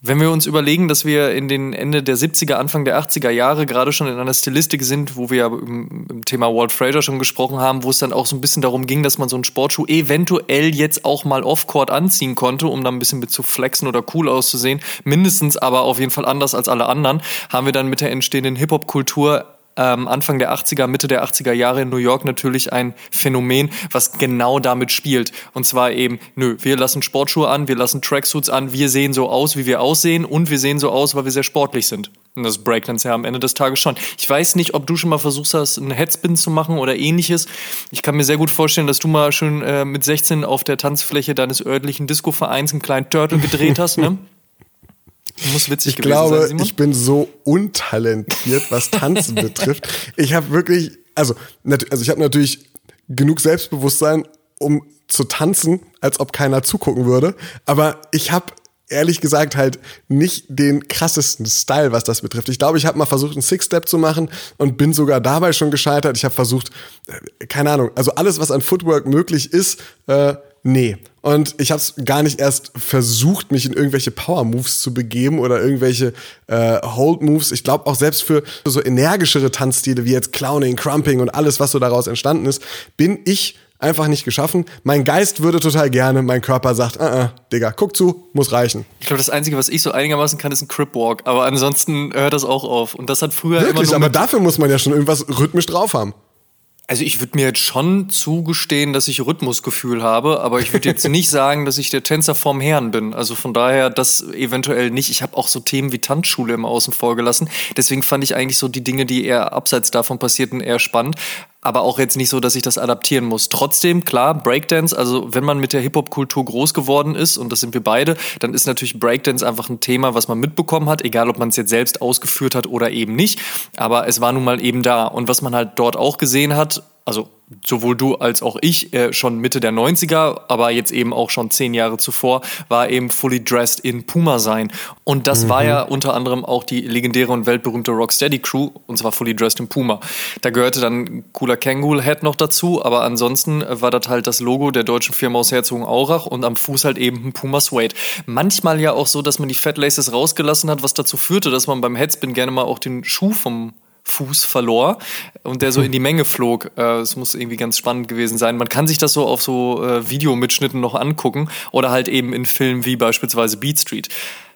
Wenn wir uns überlegen, dass wir in den Ende der 70er, Anfang der 80er Jahre gerade schon in einer Stilistik sind, wo wir ja im, im, Thema Walt Fraser schon gesprochen haben, wo es dann auch so ein bisschen darum ging, dass man so einen Sportschuh eventuell jetzt auch mal off-court anziehen konnte, um dann ein bisschen mit zu flexen oder cool auszusehen, mindestens aber auf jeden Fall anders als alle anderen, haben wir dann mit der entstehenden Hip-Hop-Kultur ähm, Anfang der 80er, Mitte der 80er Jahre in New York natürlich ein Phänomen, was genau damit spielt. Und zwar eben, nö, wir lassen Sportschuhe an, wir lassen Tracksuits an, wir sehen so aus, wie wir aussehen und wir sehen so aus, weil wir sehr sportlich sind. Und das Breakdance ja am Ende des Tages schon. Ich weiß nicht, ob du schon mal versucht hast, einen Headspin zu machen oder ähnliches. Ich kann mir sehr gut vorstellen, dass du mal schon äh, mit 16 auf der Tanzfläche deines örtlichen Disco-Vereins einen kleinen Turtle gedreht hast, ne? Muss witzig ich glaube, sein, ich bin so untalentiert, was Tanzen betrifft. Ich habe wirklich, also, also ich habe natürlich genug Selbstbewusstsein, um zu tanzen, als ob keiner zugucken würde. Aber ich habe ehrlich gesagt halt nicht den krassesten Style, was das betrifft. Ich glaube, ich habe mal versucht, einen Six-Step zu machen und bin sogar dabei schon gescheitert. Ich habe versucht, äh, keine Ahnung, also alles, was an Footwork möglich ist, äh, nee. Und ich habe es gar nicht erst versucht, mich in irgendwelche Power-Moves zu begeben oder irgendwelche äh, Hold-Moves. Ich glaube auch selbst für so energischere Tanzstile wie jetzt Clowning, Crumping und alles, was so daraus entstanden ist, bin ich einfach nicht geschaffen. Mein Geist würde total gerne, mein Körper sagt, äh, uh, uh, Digga, guck zu, muss reichen. Ich glaube, das Einzige, was ich so einigermaßen kann, ist ein Crip Walk. Aber ansonsten hört das auch auf. Und das hat früher Wirklich, aber dafür muss man ja schon irgendwas rhythmisch drauf haben. Also ich würde mir jetzt schon zugestehen, dass ich Rhythmusgefühl habe, aber ich würde jetzt nicht sagen, dass ich der Tänzer vorm Herrn bin. Also von daher das eventuell nicht. Ich habe auch so Themen wie Tanzschule im Außen vorgelassen. Deswegen fand ich eigentlich so die Dinge, die eher abseits davon passierten, eher spannend aber auch jetzt nicht so, dass ich das adaptieren muss. Trotzdem, klar, Breakdance, also wenn man mit der Hip-Hop-Kultur groß geworden ist, und das sind wir beide, dann ist natürlich Breakdance einfach ein Thema, was man mitbekommen hat, egal ob man es jetzt selbst ausgeführt hat oder eben nicht. Aber es war nun mal eben da. Und was man halt dort auch gesehen hat, also sowohl du als auch ich äh, schon Mitte der 90er, aber jetzt eben auch schon zehn Jahre zuvor, war eben Fully Dressed in Puma sein. Und das mhm. war ja unter anderem auch die legendäre und weltberühmte Rocksteady Crew, und zwar Fully Dressed in Puma. Da gehörte dann cooler Kangol-Head noch dazu, aber ansonsten war das halt das Logo der deutschen Firma aus Herzogenaurach und am Fuß halt eben ein Puma Suede. Manchmal ja auch so, dass man die Fat Laces rausgelassen hat, was dazu führte, dass man beim Headspin gerne mal auch den Schuh vom Fuß verlor und der so in die Menge flog. Äh, es muss irgendwie ganz spannend gewesen sein. Man kann sich das so auf so äh, Videomitschnitten noch angucken oder halt eben in Filmen wie beispielsweise Beat Street.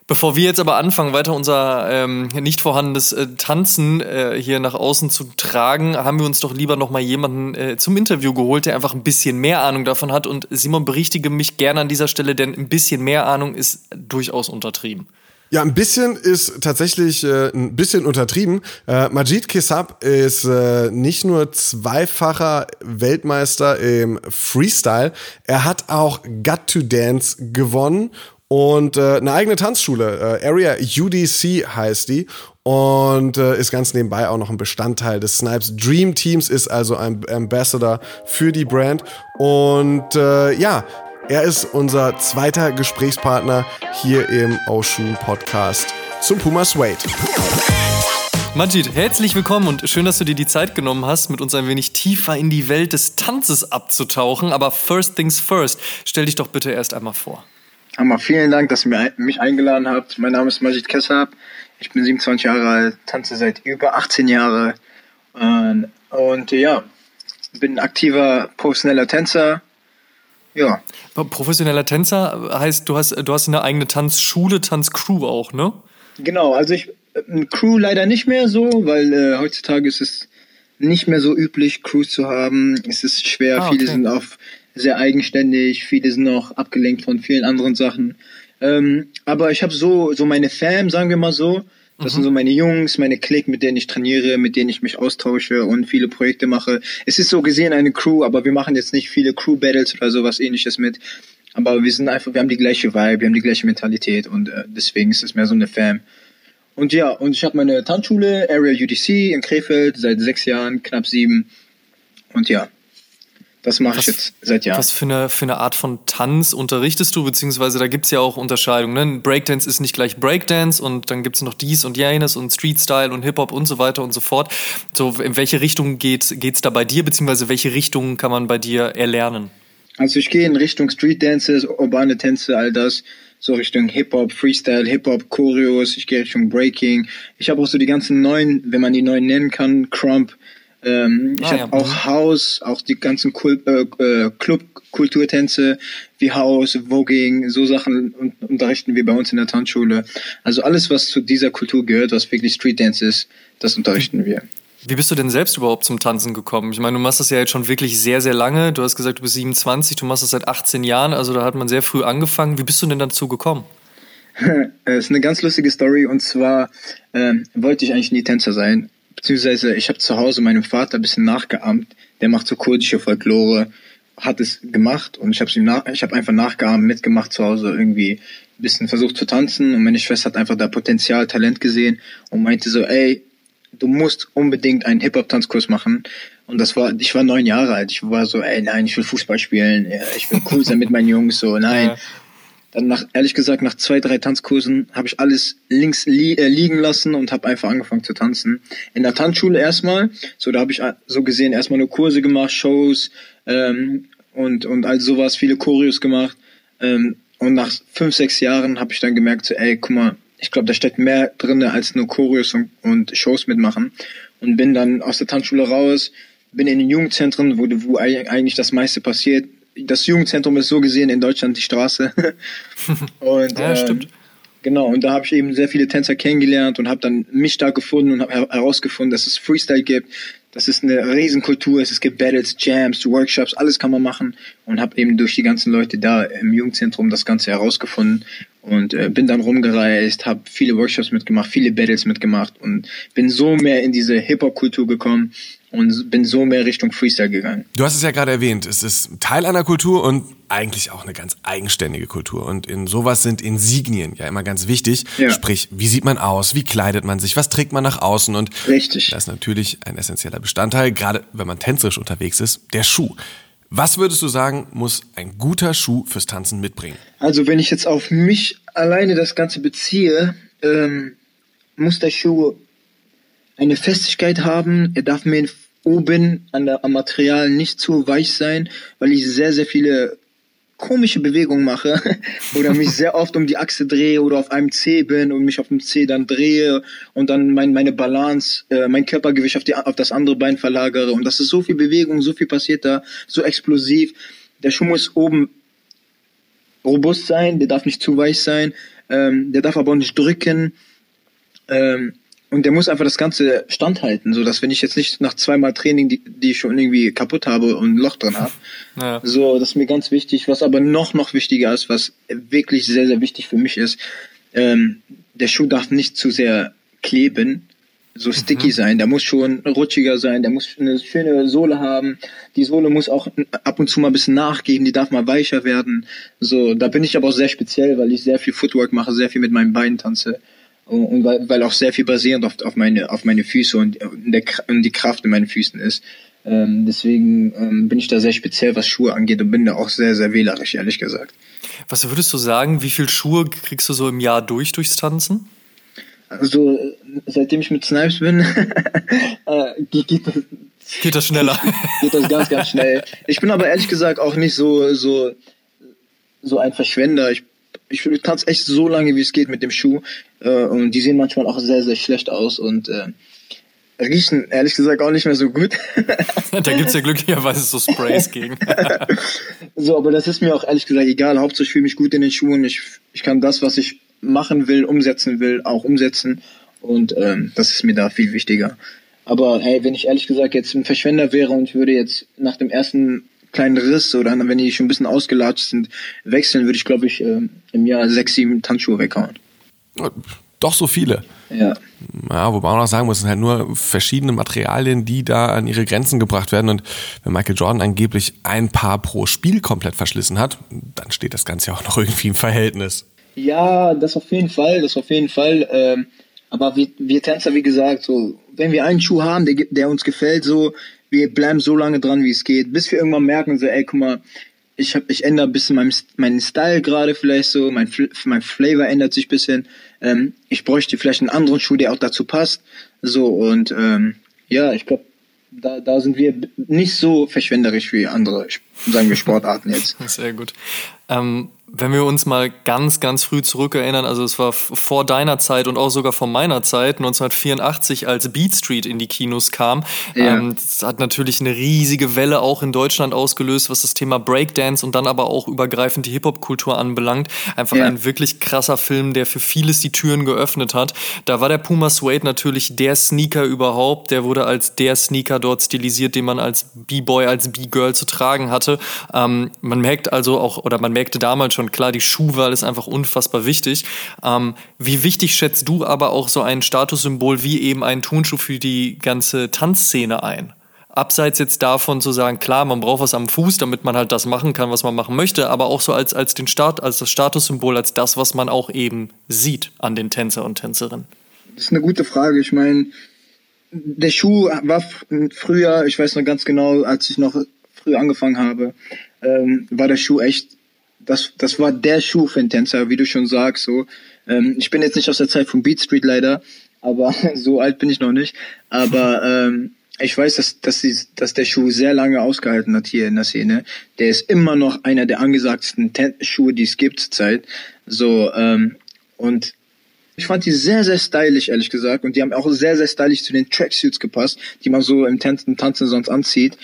Bevor wir jetzt aber anfangen, weiter unser ähm, nicht vorhandenes äh, Tanzen äh, hier nach außen zu tragen, haben wir uns doch lieber noch mal jemanden äh, zum Interview geholt, der einfach ein bisschen mehr Ahnung davon hat. Und Simon, berichtige mich gerne an dieser Stelle, denn ein bisschen mehr Ahnung ist durchaus untertrieben. Ja, ein bisschen ist tatsächlich äh, ein bisschen untertrieben. Äh, Majid Kissab ist äh, nicht nur zweifacher Weltmeister im Freestyle, er hat auch Got to Dance gewonnen und äh, eine eigene Tanzschule, äh, Area UDC heißt die und äh, ist ganz nebenbei auch noch ein Bestandteil des Snipes Dream Teams, ist also ein Ambassador für die Brand und äh, ja, er ist unser zweiter Gesprächspartner hier im Ocean Podcast zum Puma Suede. Majid, herzlich willkommen und schön, dass du dir die Zeit genommen hast, mit uns ein wenig tiefer in die Welt des Tanzes abzutauchen. Aber first things first, stell dich doch bitte erst einmal vor. Hammer, vielen Dank, dass ihr mich eingeladen habt. Mein Name ist Majid Kessab. Ich bin 27 Jahre alt, tanze seit über 18 Jahren. Und ja, bin aktiver professioneller Tänzer. Ja. Professioneller Tänzer heißt, du hast, du hast eine eigene Tanzschule, Tanzcrew auch, ne? Genau, also ich, eine Crew leider nicht mehr so, weil äh, heutzutage ist es nicht mehr so üblich, Crews zu haben. Es ist schwer, ah, okay. viele sind auf sehr eigenständig, viele sind noch abgelenkt von vielen anderen Sachen. Ähm, aber ich habe so, so meine Fam, sagen wir mal so. Das mhm. sind so meine Jungs, meine Clique, mit denen ich trainiere, mit denen ich mich austausche und viele Projekte mache. Es ist so gesehen eine Crew, aber wir machen jetzt nicht viele Crew-Battles oder sowas ähnliches mit. Aber wir sind einfach, wir haben die gleiche Vibe, wir haben die gleiche Mentalität und äh, deswegen ist es mehr so eine Fam. Und ja, und ich habe meine Tanzschule, Area UDC in Krefeld, seit sechs Jahren, knapp sieben. Und ja, das mache ich jetzt seit Jahren. Was für eine, für eine Art von Tanz unterrichtest du? Beziehungsweise da gibt's ja auch Unterscheidungen. Ne? Breakdance ist nicht gleich Breakdance und dann gibt's noch dies und jenes und Streetstyle und Hip-Hop und so weiter und so fort. So, in welche Richtung geht, geht's da bei dir? Beziehungsweise welche Richtung kann man bei dir erlernen? Also ich gehe in Richtung Street Dances, urbane Tänze, all das. So Richtung Hip-Hop, Freestyle, Hip-Hop, Choreos. Ich gehe Richtung Breaking. Ich habe auch so die ganzen neuen, wenn man die neuen nennen kann, Crump, ähm, ich ah, habe ja. auch House, auch die ganzen Kult, äh, äh, Club-Kulturtänze wie House, Voging, so Sachen unterrichten wir bei uns in der Tanzschule. Also alles, was zu dieser Kultur gehört, was wirklich Street Dance ist, das unterrichten wir. Wie bist du denn selbst überhaupt zum Tanzen gekommen? Ich meine, du machst das ja jetzt schon wirklich sehr, sehr lange. Du hast gesagt, du bist 27, du machst das seit 18 Jahren, also da hat man sehr früh angefangen. Wie bist du denn dazu gekommen? Es ist eine ganz lustige Story und zwar ähm, wollte ich eigentlich nie Tänzer sein beziehungsweise ich habe zu Hause meinem Vater ein bisschen nachgeahmt. Der macht so kurdische Folklore, hat es gemacht und ich habe ihm nach, ich habe einfach nachgeahmt, mitgemacht zu Hause irgendwie ein bisschen versucht zu tanzen und meine Schwester hat einfach da Potenzial, Talent gesehen und meinte so, ey, du musst unbedingt einen Hip-Hop-Tanzkurs machen. Und das war, ich war neun Jahre alt. Ich war so, ey, nein, ich will Fußball spielen. Ich will cool sein mit meinen Jungs. So, nein. Ja. Dann nach, ehrlich gesagt, nach zwei, drei Tanzkursen habe ich alles links li äh, liegen lassen und habe einfach angefangen zu tanzen. In der Tanzschule erstmal, so da habe ich äh, so gesehen erstmal nur Kurse gemacht, Shows ähm, und und all sowas, viele Choreos gemacht. Ähm, und nach fünf, sechs Jahren habe ich dann gemerkt, so, ey, guck mal, ich glaube, da steckt mehr drinne als nur Choreos und, und Shows mitmachen. Und bin dann aus der Tanzschule raus, bin in den Jugendzentren, wo, wo eigentlich das meiste passiert, das Jugendzentrum ist so gesehen in Deutschland die Straße. und, ja, stimmt. Ähm, genau, und da habe ich eben sehr viele Tänzer kennengelernt und habe dann mich da gefunden und habe herausgefunden, dass es Freestyle gibt, dass es eine Riesenkultur ist, es gibt Battles, Jams, Workshops, alles kann man machen und habe eben durch die ganzen Leute da im Jugendzentrum das Ganze herausgefunden und äh, bin dann rumgereist, habe viele Workshops mitgemacht, viele Battles mitgemacht und bin so mehr in diese Hip-Hop-Kultur gekommen und bin so mehr Richtung Freestyle gegangen. Du hast es ja gerade erwähnt, es ist Teil einer Kultur und eigentlich auch eine ganz eigenständige Kultur. Und in sowas sind Insignien ja immer ganz wichtig. Ja. Sprich, wie sieht man aus, wie kleidet man sich, was trägt man nach außen und Richtig. das ist natürlich ein essentieller Bestandteil, gerade wenn man tänzerisch unterwegs ist, der Schuh. Was würdest du sagen, muss ein guter Schuh fürs Tanzen mitbringen? Also wenn ich jetzt auf mich alleine das Ganze beziehe, ähm, muss der Schuh eine Festigkeit haben. Er darf mir oben an der, am Material nicht zu weich sein, weil ich sehr, sehr viele komische Bewegungen mache oder mich sehr oft um die Achse drehe oder auf einem C bin und mich auf dem C dann drehe und dann mein, meine Balance, äh, mein Körpergewicht auf, die, auf das andere Bein verlagere. Und das ist so viel Bewegung, so viel passiert da, so explosiv. Der Schuh muss oben robust sein, der darf nicht zu weich sein, ähm, der darf aber auch nicht drücken. Ähm, und der muss einfach das Ganze standhalten, so dass wenn ich jetzt nicht nach zweimal Training, die, die ich schon irgendwie kaputt habe und ein Loch drin habe, ja. so, das ist mir ganz wichtig. Was aber noch, noch wichtiger ist, was wirklich sehr, sehr wichtig für mich ist, ähm, der Schuh darf nicht zu sehr kleben, so mhm. sticky mhm. sein. Der muss schon rutschiger sein, der muss eine schöne Sohle haben. Die Sohle muss auch ab und zu mal ein bisschen nachgeben, die darf mal weicher werden. So, da bin ich aber auch sehr speziell, weil ich sehr viel Footwork mache, sehr viel mit meinen Beinen tanze und weil, weil auch sehr viel basierend auf, auf meine auf meine Füße und, der, und die Kraft in meinen Füßen ist. Ähm, deswegen ähm, bin ich da sehr speziell, was Schuhe angeht und bin da auch sehr, sehr wählerisch, ehrlich gesagt. Was würdest du sagen, wie viel Schuhe kriegst du so im Jahr durch durchs Tanzen? Also, seitdem ich mit Snipes bin, äh, geht, das, geht das schneller. geht das ganz, ganz schnell. Ich bin aber ehrlich gesagt auch nicht so, so, so ein Verschwender. Ich ich tanze echt so lange, wie es geht mit dem Schuh. Äh, und die sehen manchmal auch sehr, sehr schlecht aus und äh, riechen ehrlich gesagt auch nicht mehr so gut. da gibt's ja glücklicherweise so Sprays gegen. so, aber das ist mir auch ehrlich gesagt egal. Hauptsache ich fühle mich gut in den Schuhen. Ich, ich kann das, was ich machen will, umsetzen will, auch umsetzen. Und ähm, das ist mir da viel wichtiger. Aber hey, wenn ich ehrlich gesagt jetzt ein Verschwender wäre und ich würde jetzt nach dem ersten kleinen Riss oder wenn die schon ein bisschen ausgelatscht sind, wechseln, würde ich, glaube ich, äh, im Jahr sechs, sieben Tanzschuhe weghauen. Doch so viele. Ja. Ja, wobei man auch sagen muss, es sind halt nur verschiedene Materialien, die da an ihre Grenzen gebracht werden. Und wenn Michael Jordan angeblich ein Paar pro Spiel komplett verschlissen hat, dann steht das Ganze ja auch noch irgendwie im Verhältnis. Ja, das auf jeden Fall, das auf jeden Fall. Ähm, aber wir, wir Tänzer, wie gesagt, so, wenn wir einen Schuh haben, der, der uns gefällt, so, wir bleiben so lange dran, wie es geht, bis wir irgendwann merken, so, ey, guck mal, ich hab, ich ändere ein bisschen meinen, meinen Style gerade vielleicht so, mein, mein Flavor ändert sich ein bisschen. Ähm, ich bräuchte vielleicht einen anderen Schuh, der auch dazu passt. So, und ähm, ja, ich glaube, da, da sind wir nicht so verschwenderisch wie andere, sagen wir, Sportarten jetzt. Sehr gut. Ähm, wenn wir uns mal ganz, ganz früh zurückerinnern, also es war vor deiner Zeit und auch sogar vor meiner Zeit, 1984, als Beat Street in die Kinos kam. Ja. Ähm, das hat natürlich eine riesige Welle auch in Deutschland ausgelöst, was das Thema Breakdance und dann aber auch übergreifend die Hip-Hop-Kultur anbelangt. Einfach ja. ein wirklich krasser Film, der für vieles die Türen geöffnet hat. Da war der Puma Suede natürlich der Sneaker überhaupt. Der wurde als der Sneaker dort stilisiert, den man als B-Boy, als B-Girl zu tragen hatte. Ähm, man merkt also auch, oder man merkte damals schon, schon klar, die Schuhwahl ist einfach unfassbar wichtig. Ähm, wie wichtig schätzt du aber auch so ein Statussymbol wie eben ein Turnschuh für die ganze Tanzszene ein? Abseits jetzt davon zu sagen, klar, man braucht was am Fuß, damit man halt das machen kann, was man machen möchte, aber auch so als, als den Start, als das Statussymbol, als das, was man auch eben sieht an den Tänzer und Tänzerinnen. Das ist eine gute Frage. Ich meine, der Schuh war früher, ich weiß noch ganz genau, als ich noch früh angefangen habe, ähm, war der Schuh echt das, das war der Schuh für einen Tänzer, wie du schon sagst. So, ähm, ich bin jetzt nicht aus der Zeit von Beat Street leider, aber so alt bin ich noch nicht. Aber ähm, ich weiß, dass, dass, die, dass der Schuh sehr lange ausgehalten hat hier in der Szene. Der ist immer noch einer der angesagtesten Ten Schuhe, die es gibt zurzeit. So, ähm, und ich fand die sehr, sehr stylisch, ehrlich gesagt. Und die haben auch sehr, sehr stylisch zu den Tracksuits gepasst, die man so im Tanzen, Tanzen sonst anzieht.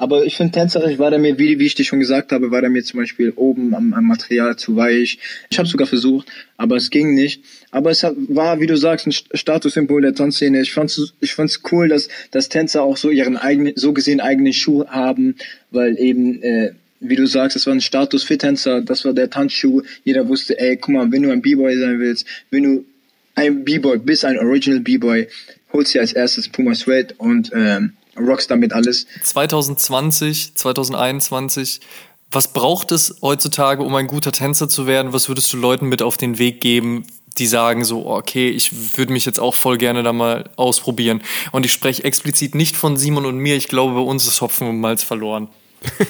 Aber ich finde tänzerisch war der mir, wie, wie ich dir schon gesagt habe, war der mir zum Beispiel oben am, am Material zu weich. Ich habe sogar versucht, aber es ging nicht. Aber es war, wie du sagst, ein Statussymbol der Tanzszene. Ich fand's, ich fand's cool, dass, dass Tänzer auch so ihren eigenen, so gesehen eigenen Schuh haben, weil eben, äh, wie du sagst, es war ein Status für Tänzer, das war der Tanzschuh. Jeder wusste, ey, guck mal, wenn du ein B-Boy sein willst, wenn du ein B-Boy bist, ein Original B-Boy, holst dir als erstes Puma Sweat und ähm, rockst damit alles. 2020, 2021, was braucht es heutzutage, um ein guter Tänzer zu werden? Was würdest du Leuten mit auf den Weg geben, die sagen so, okay, ich würde mich jetzt auch voll gerne da mal ausprobieren. Und ich spreche explizit nicht von Simon und mir. Ich glaube, bei uns ist Hopfen und Malz verloren.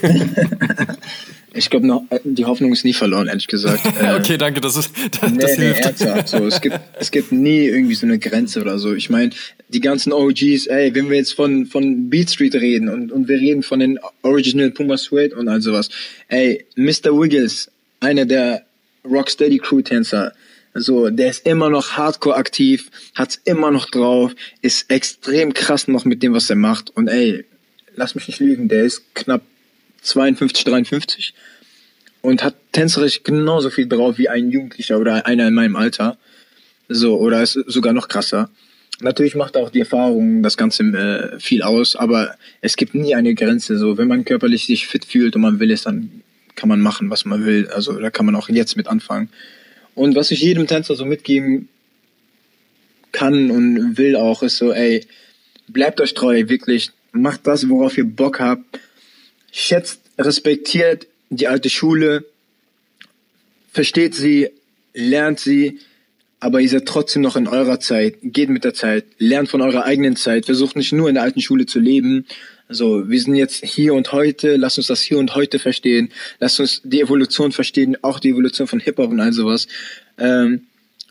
ich glaube, die Hoffnung ist nie verloren, ehrlich gesagt. okay, danke, das ist das, nee, das nee, hilft. Ernsthaft, so, es, gibt, es gibt nie irgendwie so eine Grenze oder so. Ich meine, die ganzen OGs, ey, wenn wir jetzt von, von Beat Street reden und, und wir reden von den Original Puma Suede und all sowas, ey, Mr. Wiggles, einer der Rocksteady Crew Tänzer, so, der ist immer noch hardcore aktiv, hat's immer noch drauf, ist extrem krass noch mit dem, was er macht und ey, lass mich nicht lügen, der ist knapp 52, 53 und hat tänzerisch genauso viel drauf wie ein Jugendlicher oder einer in meinem Alter. So, oder ist sogar noch krasser. Natürlich macht auch die Erfahrung das Ganze äh, viel aus, aber es gibt nie eine Grenze. So, wenn man körperlich sich fit fühlt und man will es, dann kann man machen, was man will. Also da kann man auch jetzt mit anfangen. Und was ich jedem Tänzer so mitgeben kann und will auch, ist so, ey, bleibt euch treu, wirklich. Macht das, worauf ihr Bock habt. Schätzt, respektiert die alte Schule, versteht sie, lernt sie, aber ihr seid trotzdem noch in eurer Zeit, geht mit der Zeit, lernt von eurer eigenen Zeit, versucht nicht nur in der alten Schule zu leben. Also wir sind jetzt hier und heute, lasst uns das hier und heute verstehen, lasst uns die Evolution verstehen, auch die Evolution von Hip-Hop und all sowas. Ähm,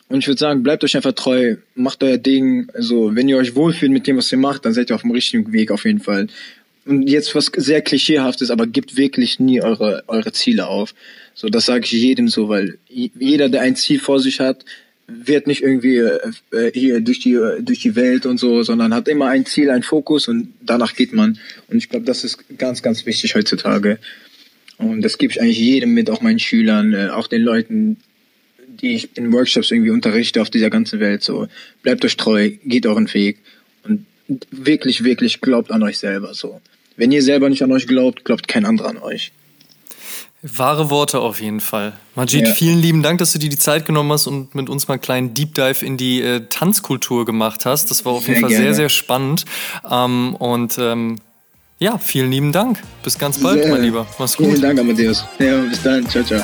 und ich würde sagen, bleibt euch einfach treu, macht euer Ding. Also wenn ihr euch wohlfühlt mit dem, was ihr macht, dann seid ihr auf dem richtigen Weg auf jeden Fall. Und jetzt was sehr klischeehaftes, aber gibt wirklich nie eure, eure Ziele auf. So, das sage ich jedem so, weil jeder, der ein Ziel vor sich hat, wird nicht irgendwie äh, hier durch die durch die Welt und so, sondern hat immer ein Ziel, ein Fokus und danach geht man. Und ich glaube, das ist ganz, ganz wichtig heutzutage. Und das gebe ich eigentlich jedem mit, auch meinen Schülern, äh, auch den Leuten, die ich in Workshops irgendwie unterrichte auf dieser ganzen Welt. So, bleibt euch treu, geht euren Weg und wirklich, wirklich glaubt an euch selber. So, wenn ihr selber nicht an euch glaubt, glaubt kein anderer an euch. Wahre Worte auf jeden Fall. Majid, ja. vielen lieben Dank, dass du dir die Zeit genommen hast und mit uns mal einen kleinen Deep Dive in die äh, Tanzkultur gemacht hast. Das war auf jeden Fall gerne. sehr, sehr spannend. Ähm, und ähm, ja, vielen lieben Dank. Bis ganz bald, sehr. mein Lieber. Mach's gut. Vielen Dank, Amadeus. Ja, bis dann. Ciao, ciao.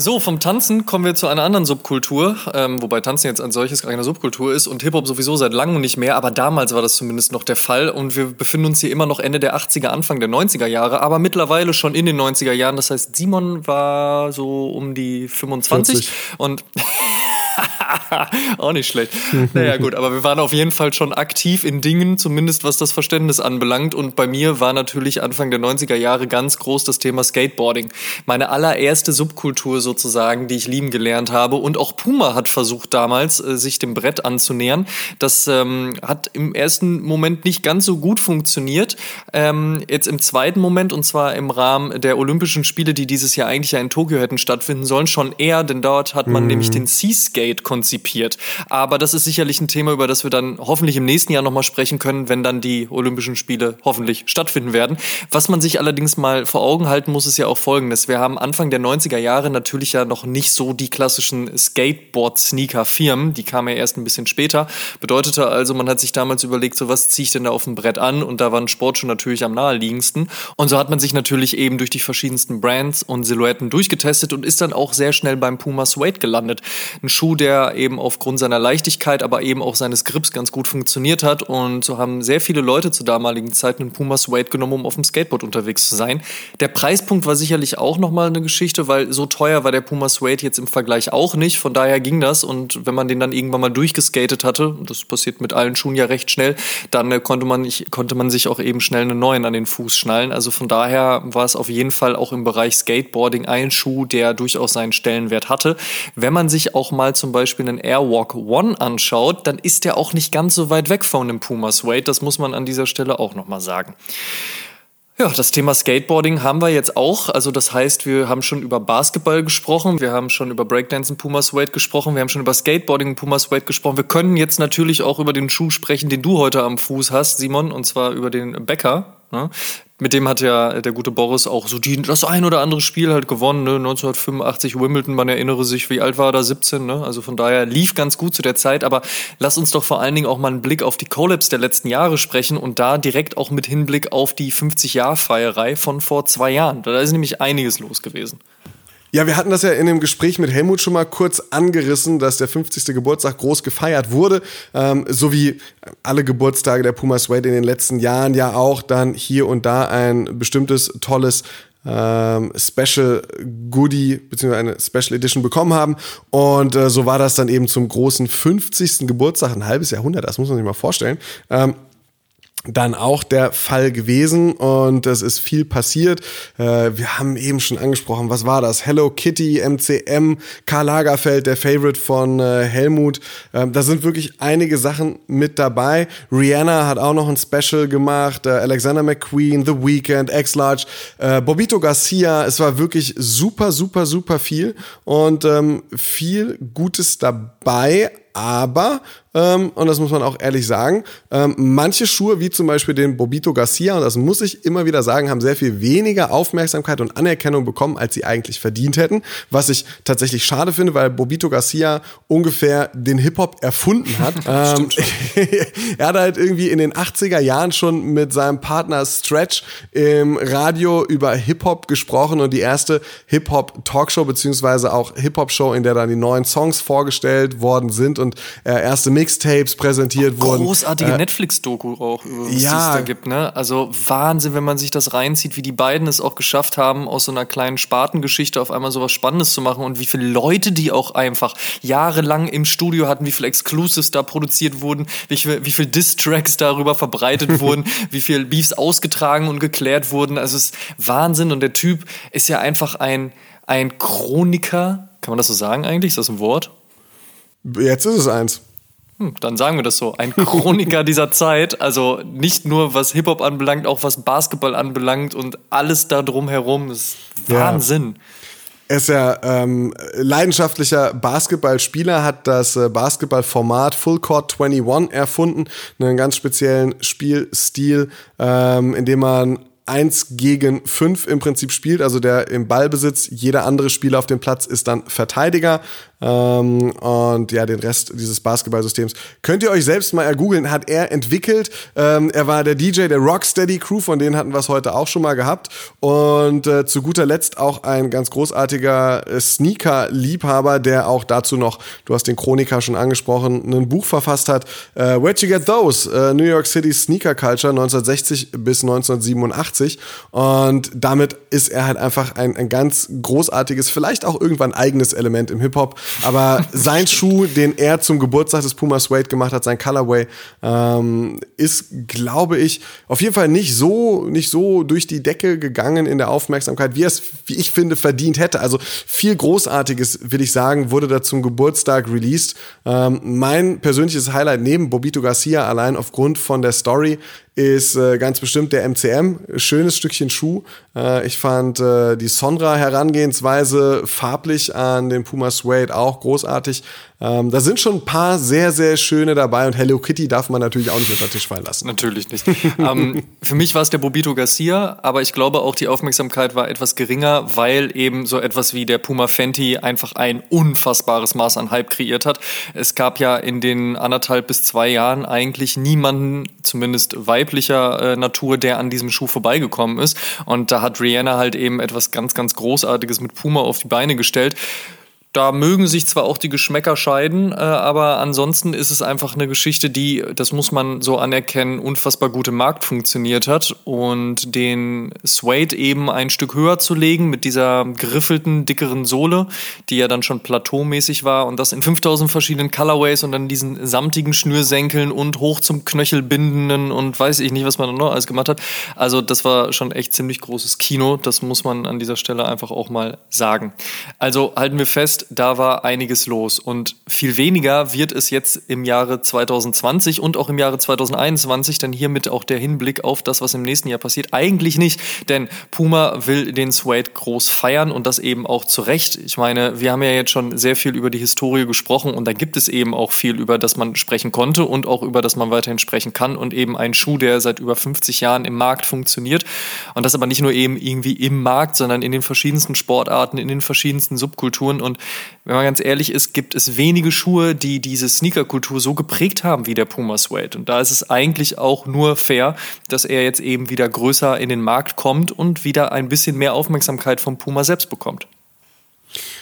So, vom Tanzen kommen wir zu einer anderen Subkultur, ähm, wobei Tanzen jetzt ein solches keine Subkultur ist und Hip-Hop sowieso seit langem nicht mehr, aber damals war das zumindest noch der Fall und wir befinden uns hier immer noch Ende der 80er, Anfang der 90er Jahre, aber mittlerweile schon in den 90er Jahren. Das heißt, Simon war so um die 25 40. und Auch nicht schlecht. Naja, gut, aber wir waren auf jeden Fall schon aktiv in Dingen, zumindest was das Verständnis anbelangt. Und bei mir war natürlich Anfang der 90er Jahre ganz groß das Thema Skateboarding. Meine allererste Subkultur sozusagen, die ich lieben gelernt habe. Und auch Puma hat versucht damals, äh, sich dem Brett anzunähern. Das ähm, hat im ersten Moment nicht ganz so gut funktioniert. Ähm, jetzt im zweiten Moment, und zwar im Rahmen der Olympischen Spiele, die dieses Jahr eigentlich ja in Tokio hätten stattfinden sollen, schon eher, denn dort hat man mhm. nämlich den Seaskate konzipiert. Aber das ist sicherlich ein Thema, über das wir dann hoffentlich im nächsten Jahr nochmal sprechen können, wenn dann die Olympischen Spiele hoffentlich stattfinden werden. Was man sich allerdings mal vor Augen halten muss, ist ja auch folgendes. Wir haben Anfang der 90er Jahre natürlich ja noch nicht so die klassischen Skateboard-Sneaker-Firmen. Die kamen ja erst ein bisschen später. Bedeutete also, man hat sich damals überlegt, so was ziehe ich denn da auf dem Brett an? Und da waren Sportschuhe natürlich am naheliegendsten. Und so hat man sich natürlich eben durch die verschiedensten Brands und Silhouetten durchgetestet und ist dann auch sehr schnell beim Puma Suede gelandet. Ein Schuh, der eben aufgrund seiner Leichtigkeit, aber eben auch seines Grips ganz gut funktioniert hat. Und so haben sehr viele Leute zur damaligen Zeit einen Puma Suede genommen, um auf dem Skateboard unterwegs zu sein. Der Preispunkt war sicherlich auch nochmal eine Geschichte, weil so teuer war der Puma Suede jetzt im Vergleich auch nicht. Von daher ging das. Und wenn man den dann irgendwann mal durchgeskatet hatte, das passiert mit allen Schuhen ja recht schnell, dann äh, konnte man, konnte man sich auch eben schnell einen neuen an den Fuß schnallen. Also von daher war es auf jeden Fall auch im Bereich Skateboarding ein Schuh, der durchaus seinen Stellenwert hatte. Wenn man sich auch mal zum Beispiel Beispiel einen Airwalk One anschaut, dann ist der auch nicht ganz so weit weg von dem Puma Suede. Das muss man an dieser Stelle auch nochmal sagen. Ja, das Thema Skateboarding haben wir jetzt auch. Also das heißt, wir haben schon über Basketball gesprochen, wir haben schon über Breakdance und Puma Suede gesprochen, wir haben schon über Skateboarding und Puma Suede gesprochen. Wir können jetzt natürlich auch über den Schuh sprechen, den du heute am Fuß hast, Simon, und zwar über den Becker. Ne? Mit dem hat ja der gute Boris auch so die, das ein oder andere Spiel halt gewonnen. Ne? 1985 Wimbledon, man erinnere sich, wie alt war er da? 17. Ne? Also von daher lief ganz gut zu der Zeit. Aber lass uns doch vor allen Dingen auch mal einen Blick auf die Collabs der letzten Jahre sprechen und da direkt auch mit Hinblick auf die 50-Jahr-Feierei von vor zwei Jahren. Da ist nämlich einiges los gewesen. Ja, wir hatten das ja in dem Gespräch mit Helmut schon mal kurz angerissen, dass der 50. Geburtstag groß gefeiert wurde, ähm, so wie alle Geburtstage der Puma Suede in den letzten Jahren ja auch dann hier und da ein bestimmtes tolles ähm, Special Goodie beziehungsweise eine Special Edition bekommen haben. Und äh, so war das dann eben zum großen 50. Geburtstag, ein halbes Jahrhundert, das muss man sich mal vorstellen. Ähm, dann auch der Fall gewesen und es ist viel passiert. Äh, wir haben eben schon angesprochen, was war das? Hello Kitty, MCM, Karl Lagerfeld, der Favorite von äh, Helmut. Ähm, da sind wirklich einige Sachen mit dabei. Rihanna hat auch noch ein Special gemacht, äh, Alexander McQueen, The Weeknd, X-Large, Bobito Garcia. Es war wirklich super, super, super viel und ähm, viel Gutes dabei, aber ähm, und das muss man auch ehrlich sagen. Ähm, manche Schuhe, wie zum Beispiel den Bobito Garcia, und das muss ich immer wieder sagen, haben sehr viel weniger Aufmerksamkeit und Anerkennung bekommen, als sie eigentlich verdient hätten. Was ich tatsächlich schade finde, weil Bobito Garcia ungefähr den Hip-Hop erfunden hat. ähm, er hat halt irgendwie in den 80er Jahren schon mit seinem Partner Stretch im Radio über Hip-Hop gesprochen und die erste Hip-Hop-Talkshow beziehungsweise auch Hip-Hop-Show, in der dann die neuen Songs vorgestellt worden sind und äh, erste Mixtapes präsentiert auch wurden. Großartige äh, Netflix-Doku auch, was ja, es da gibt, ne? Also Wahnsinn, wenn man sich das reinzieht, wie die beiden es auch geschafft haben, aus so einer kleinen Spartengeschichte auf einmal sowas Spannendes zu machen und wie viele Leute die auch einfach jahrelang im Studio hatten, wie viele Exclusives da produziert wurden, wie viele, wie viele Diss-Tracks darüber verbreitet wurden, wie viele Beefs ausgetragen und geklärt wurden. Also es ist Wahnsinn und der Typ ist ja einfach ein, ein Chroniker, kann man das so sagen eigentlich? Ist das ein Wort? Jetzt ist es eins. Hm, dann sagen wir das so. Ein Chroniker dieser Zeit. Also nicht nur was Hip-Hop anbelangt, auch was Basketball anbelangt und alles da drumherum. Das ist Wahnsinn. Ja. Er ist ja ähm, leidenschaftlicher Basketballspieler, hat das äh, Basketballformat Full Court 21 erfunden, einen ganz speziellen Spielstil, ähm, in dem man eins gegen fünf im Prinzip spielt, also der im Ballbesitz, jeder andere Spieler auf dem Platz ist dann Verteidiger ähm, und ja, den Rest dieses Basketballsystems könnt ihr euch selbst mal ergoogeln, hat er entwickelt. Ähm, er war der DJ der Rocksteady Crew, von denen hatten wir es heute auch schon mal gehabt. Und äh, zu guter Letzt auch ein ganz großartiger äh, Sneaker-Liebhaber, der auch dazu noch, du hast den Chroniker schon angesprochen, ein Buch verfasst hat. Äh, Where'd You Get Those? Äh, New York City Sneaker Culture 1960 bis 1987. Und damit ist er halt einfach ein, ein ganz großartiges, vielleicht auch irgendwann eigenes Element im Hip-Hop. Aber sein Schuh, den er zum Geburtstag des Puma Suede gemacht hat, sein Colorway, ähm, ist, glaube ich, auf jeden Fall nicht so, nicht so durch die Decke gegangen in der Aufmerksamkeit, wie er es, wie ich finde, verdient hätte. Also viel Großartiges, will ich sagen, wurde da zum Geburtstag released. Ähm, mein persönliches Highlight neben Bobito Garcia allein aufgrund von der Story ist äh, ganz bestimmt der MCM. Schönes Stückchen Schuh. Äh, ich fand äh, die Sonra-Herangehensweise farblich an den Puma Suede auch großartig. Ähm, da sind schon ein paar sehr, sehr schöne dabei und Hello Kitty darf man natürlich auch nicht unter den Tisch fallen lassen. Natürlich nicht. ähm, für mich war es der Bobito Garcia, aber ich glaube auch die Aufmerksamkeit war etwas geringer, weil eben so etwas wie der Puma Fenty einfach ein unfassbares Maß an Hype kreiert hat. Es gab ja in den anderthalb bis zwei Jahren eigentlich niemanden, zumindest weiblicher äh, Natur, der an diesem Schuh vorbeigekommen ist. Und da hat Rihanna halt eben etwas ganz, ganz Großartiges mit Puma auf die Beine gestellt da mögen sich zwar auch die Geschmäcker scheiden, äh, aber ansonsten ist es einfach eine Geschichte, die, das muss man so anerkennen, unfassbar gut im Markt funktioniert hat. Und den Suede eben ein Stück höher zu legen mit dieser geriffelten, dickeren Sohle, die ja dann schon plateaumäßig war und das in 5000 verschiedenen Colorways und dann diesen samtigen Schnürsenkeln und hoch zum Knöchel bindenden und weiß ich nicht, was man noch alles gemacht hat. Also das war schon echt ziemlich großes Kino. Das muss man an dieser Stelle einfach auch mal sagen. Also halten wir fest, da war einiges los. Und viel weniger wird es jetzt im Jahre 2020 und auch im Jahre 2021, denn hiermit auch der Hinblick auf das, was im nächsten Jahr passiert, eigentlich nicht, denn Puma will den Suede groß feiern und das eben auch zu Recht. Ich meine, wir haben ja jetzt schon sehr viel über die Historie gesprochen und da gibt es eben auch viel, über das man sprechen konnte und auch über das man weiterhin sprechen kann. Und eben ein Schuh, der seit über 50 Jahren im Markt funktioniert. Und das aber nicht nur eben irgendwie im Markt, sondern in den verschiedensten Sportarten, in den verschiedensten Subkulturen. Und wenn man ganz ehrlich ist, gibt es wenige Schuhe, die diese Sneakerkultur so geprägt haben wie der Puma Suede. Und da ist es eigentlich auch nur fair, dass er jetzt eben wieder größer in den Markt kommt und wieder ein bisschen mehr Aufmerksamkeit vom Puma selbst bekommt.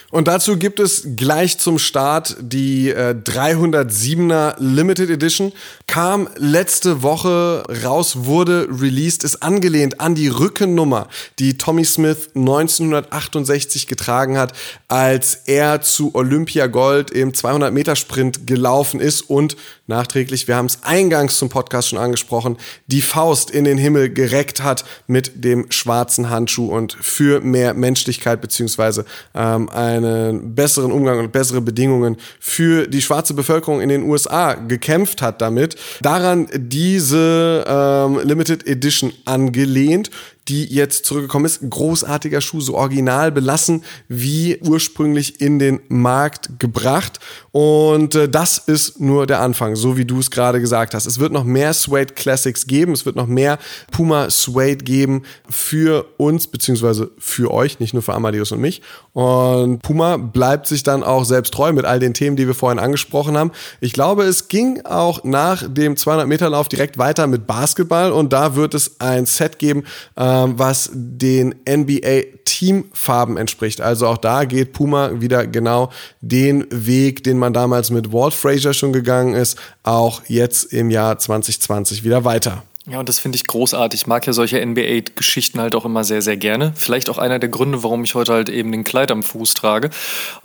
Und dazu gibt es gleich zum Start die äh, 307er Limited Edition. Kam letzte Woche raus, wurde released, ist angelehnt an die Rückennummer, die Tommy Smith 1968 getragen hat, als er zu Olympia Gold im 200 Meter Sprint gelaufen ist und nachträglich, wir haben es eingangs zum Podcast schon angesprochen, die Faust in den Himmel gereckt hat mit dem schwarzen Handschuh und für mehr Menschlichkeit beziehungsweise ähm, einen besseren Umgang und bessere Bedingungen für die schwarze Bevölkerung in den USA gekämpft hat damit. Daran diese ähm, Limited Edition angelehnt die jetzt zurückgekommen ist. Großartiger Schuh, so original belassen wie ursprünglich in den Markt gebracht. Und äh, das ist nur der Anfang, so wie du es gerade gesagt hast. Es wird noch mehr Suede Classics geben, es wird noch mehr Puma Suede geben für uns, beziehungsweise für euch, nicht nur für Amadeus und mich. Und Puma bleibt sich dann auch selbst treu mit all den Themen, die wir vorhin angesprochen haben. Ich glaube, es ging auch nach dem 200 Meter Lauf direkt weiter mit Basketball und da wird es ein Set geben, äh, was den NBA Teamfarben entspricht. Also auch da geht Puma wieder genau den Weg, den man damals mit Walt Frazier schon gegangen ist, auch jetzt im Jahr 2020 wieder weiter. Ja, und das finde ich großartig. Ich mag ja solche NBA-Geschichten halt auch immer sehr, sehr gerne. Vielleicht auch einer der Gründe, warum ich heute halt eben den Kleid am Fuß trage.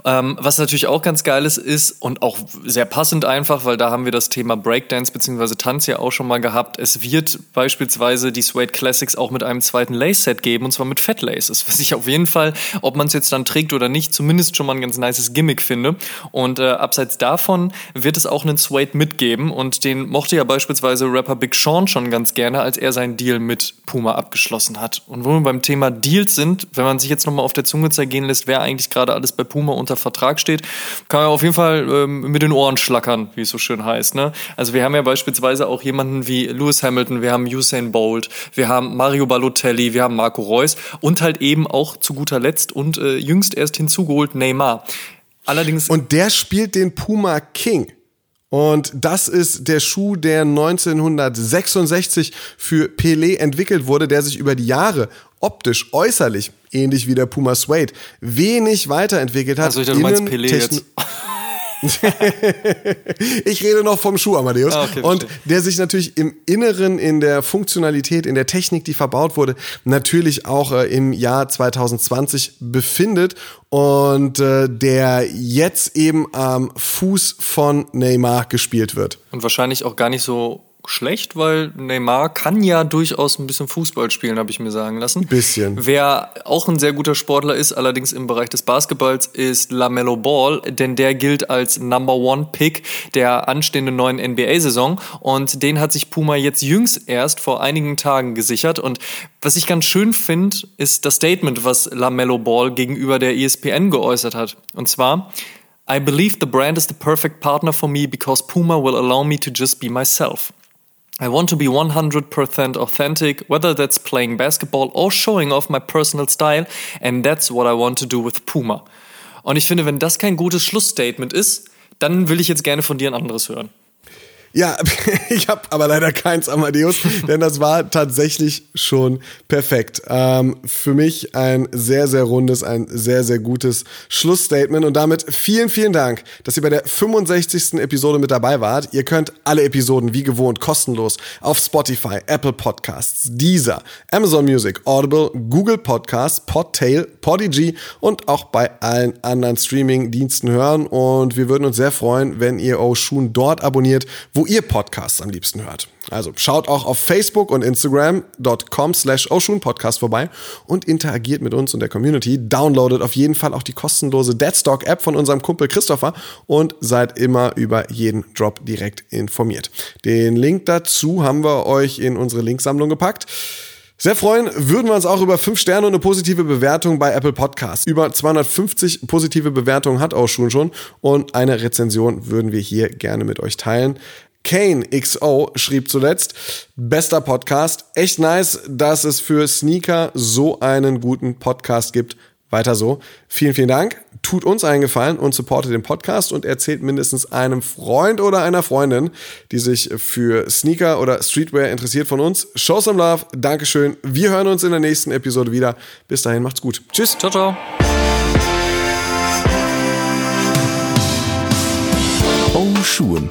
Ähm, was natürlich auch ganz geil ist, ist und auch sehr passend einfach, weil da haben wir das Thema Breakdance bzw. Tanz ja auch schon mal gehabt. Es wird beispielsweise die Suede Classics auch mit einem zweiten Lace-Set geben und zwar mit Fat Laces, was ich auf jeden Fall, ob man es jetzt dann trägt oder nicht, zumindest schon mal ein ganz nices Gimmick finde. Und äh, abseits davon wird es auch einen Suede mitgeben und den mochte ja beispielsweise Rapper Big Sean schon ganz gerne, als er seinen Deal mit Puma abgeschlossen hat. Und wo wir beim Thema Deals sind, wenn man sich jetzt nochmal auf der Zunge zergehen lässt, wer eigentlich gerade alles bei Puma unter Vertrag steht, kann man auf jeden Fall ähm, mit den Ohren schlackern, wie es so schön heißt. Ne? Also wir haben ja beispielsweise auch jemanden wie Lewis Hamilton, wir haben Usain Bolt, wir haben Mario Balotelli, wir haben Marco Reus und halt eben auch zu guter Letzt und äh, jüngst erst hinzugeholt Neymar. Allerdings. Und der spielt den Puma King. Und das ist der Schuh, der 1966 für Pelé entwickelt wurde, der sich über die Jahre optisch, äußerlich, ähnlich wie der Puma Suede, wenig weiterentwickelt hat. Also ich dachte, du meinst Pelé jetzt. ich rede noch vom Schuh, Amadeus. Ah, okay, und der sich natürlich im Inneren, in der Funktionalität, in der Technik, die verbaut wurde, natürlich auch äh, im Jahr 2020 befindet und äh, der jetzt eben am Fuß von Neymar gespielt wird. Und wahrscheinlich auch gar nicht so schlecht, weil Neymar kann ja durchaus ein bisschen Fußball spielen, habe ich mir sagen lassen. Bisschen. Wer auch ein sehr guter Sportler ist, allerdings im Bereich des Basketballs, ist LaMelo Ball, denn der gilt als Number One Pick der anstehenden neuen NBA-Saison und den hat sich Puma jetzt jüngst erst vor einigen Tagen gesichert und was ich ganz schön finde, ist das Statement, was LaMelo Ball gegenüber der ESPN geäußert hat. Und zwar, I believe the brand is the perfect partner for me because Puma will allow me to just be myself. I want to be 100% authentic, whether that's playing basketball or showing off my personal style, and that's what I want to do with Puma. Und ich finde, wenn das kein gutes Schlussstatement ist, dann will ich jetzt gerne von dir ein anderes hören. Ja, ich habe aber leider keins, Amadeus, denn das war tatsächlich schon perfekt. Ähm, für mich ein sehr, sehr rundes, ein sehr, sehr gutes Schlussstatement und damit vielen, vielen Dank, dass ihr bei der 65. Episode mit dabei wart. Ihr könnt alle Episoden wie gewohnt kostenlos auf Spotify, Apple Podcasts, Deezer, Amazon Music, Audible, Google Podcasts, Podtail, Podigy und auch bei allen anderen Streaming-Diensten hören und wir würden uns sehr freuen, wenn ihr Oshun dort abonniert, wo ihr Podcasts am liebsten hört. Also schaut auch auf Facebook und Instagram.com slash Podcast vorbei und interagiert mit uns und der Community. Downloadet auf jeden Fall auch die kostenlose Deadstock App von unserem Kumpel Christopher und seid immer über jeden Drop direkt informiert. Den Link dazu haben wir euch in unsere Linksammlung gepackt. Sehr freuen würden wir uns auch über fünf Sterne und eine positive Bewertung bei Apple Podcasts. Über 250 positive Bewertungen hat auch schon schon und eine Rezension würden wir hier gerne mit euch teilen. Kane XO schrieb zuletzt, bester Podcast. Echt nice, dass es für Sneaker so einen guten Podcast gibt. Weiter so. Vielen, vielen Dank. Tut uns einen Gefallen und supportet den Podcast und erzählt mindestens einem Freund oder einer Freundin, die sich für Sneaker oder Streetwear interessiert von uns. Show some love. Dankeschön. Wir hören uns in der nächsten Episode wieder. Bis dahin, macht's gut. Tschüss. Ciao, ciao. Oh, Schuhen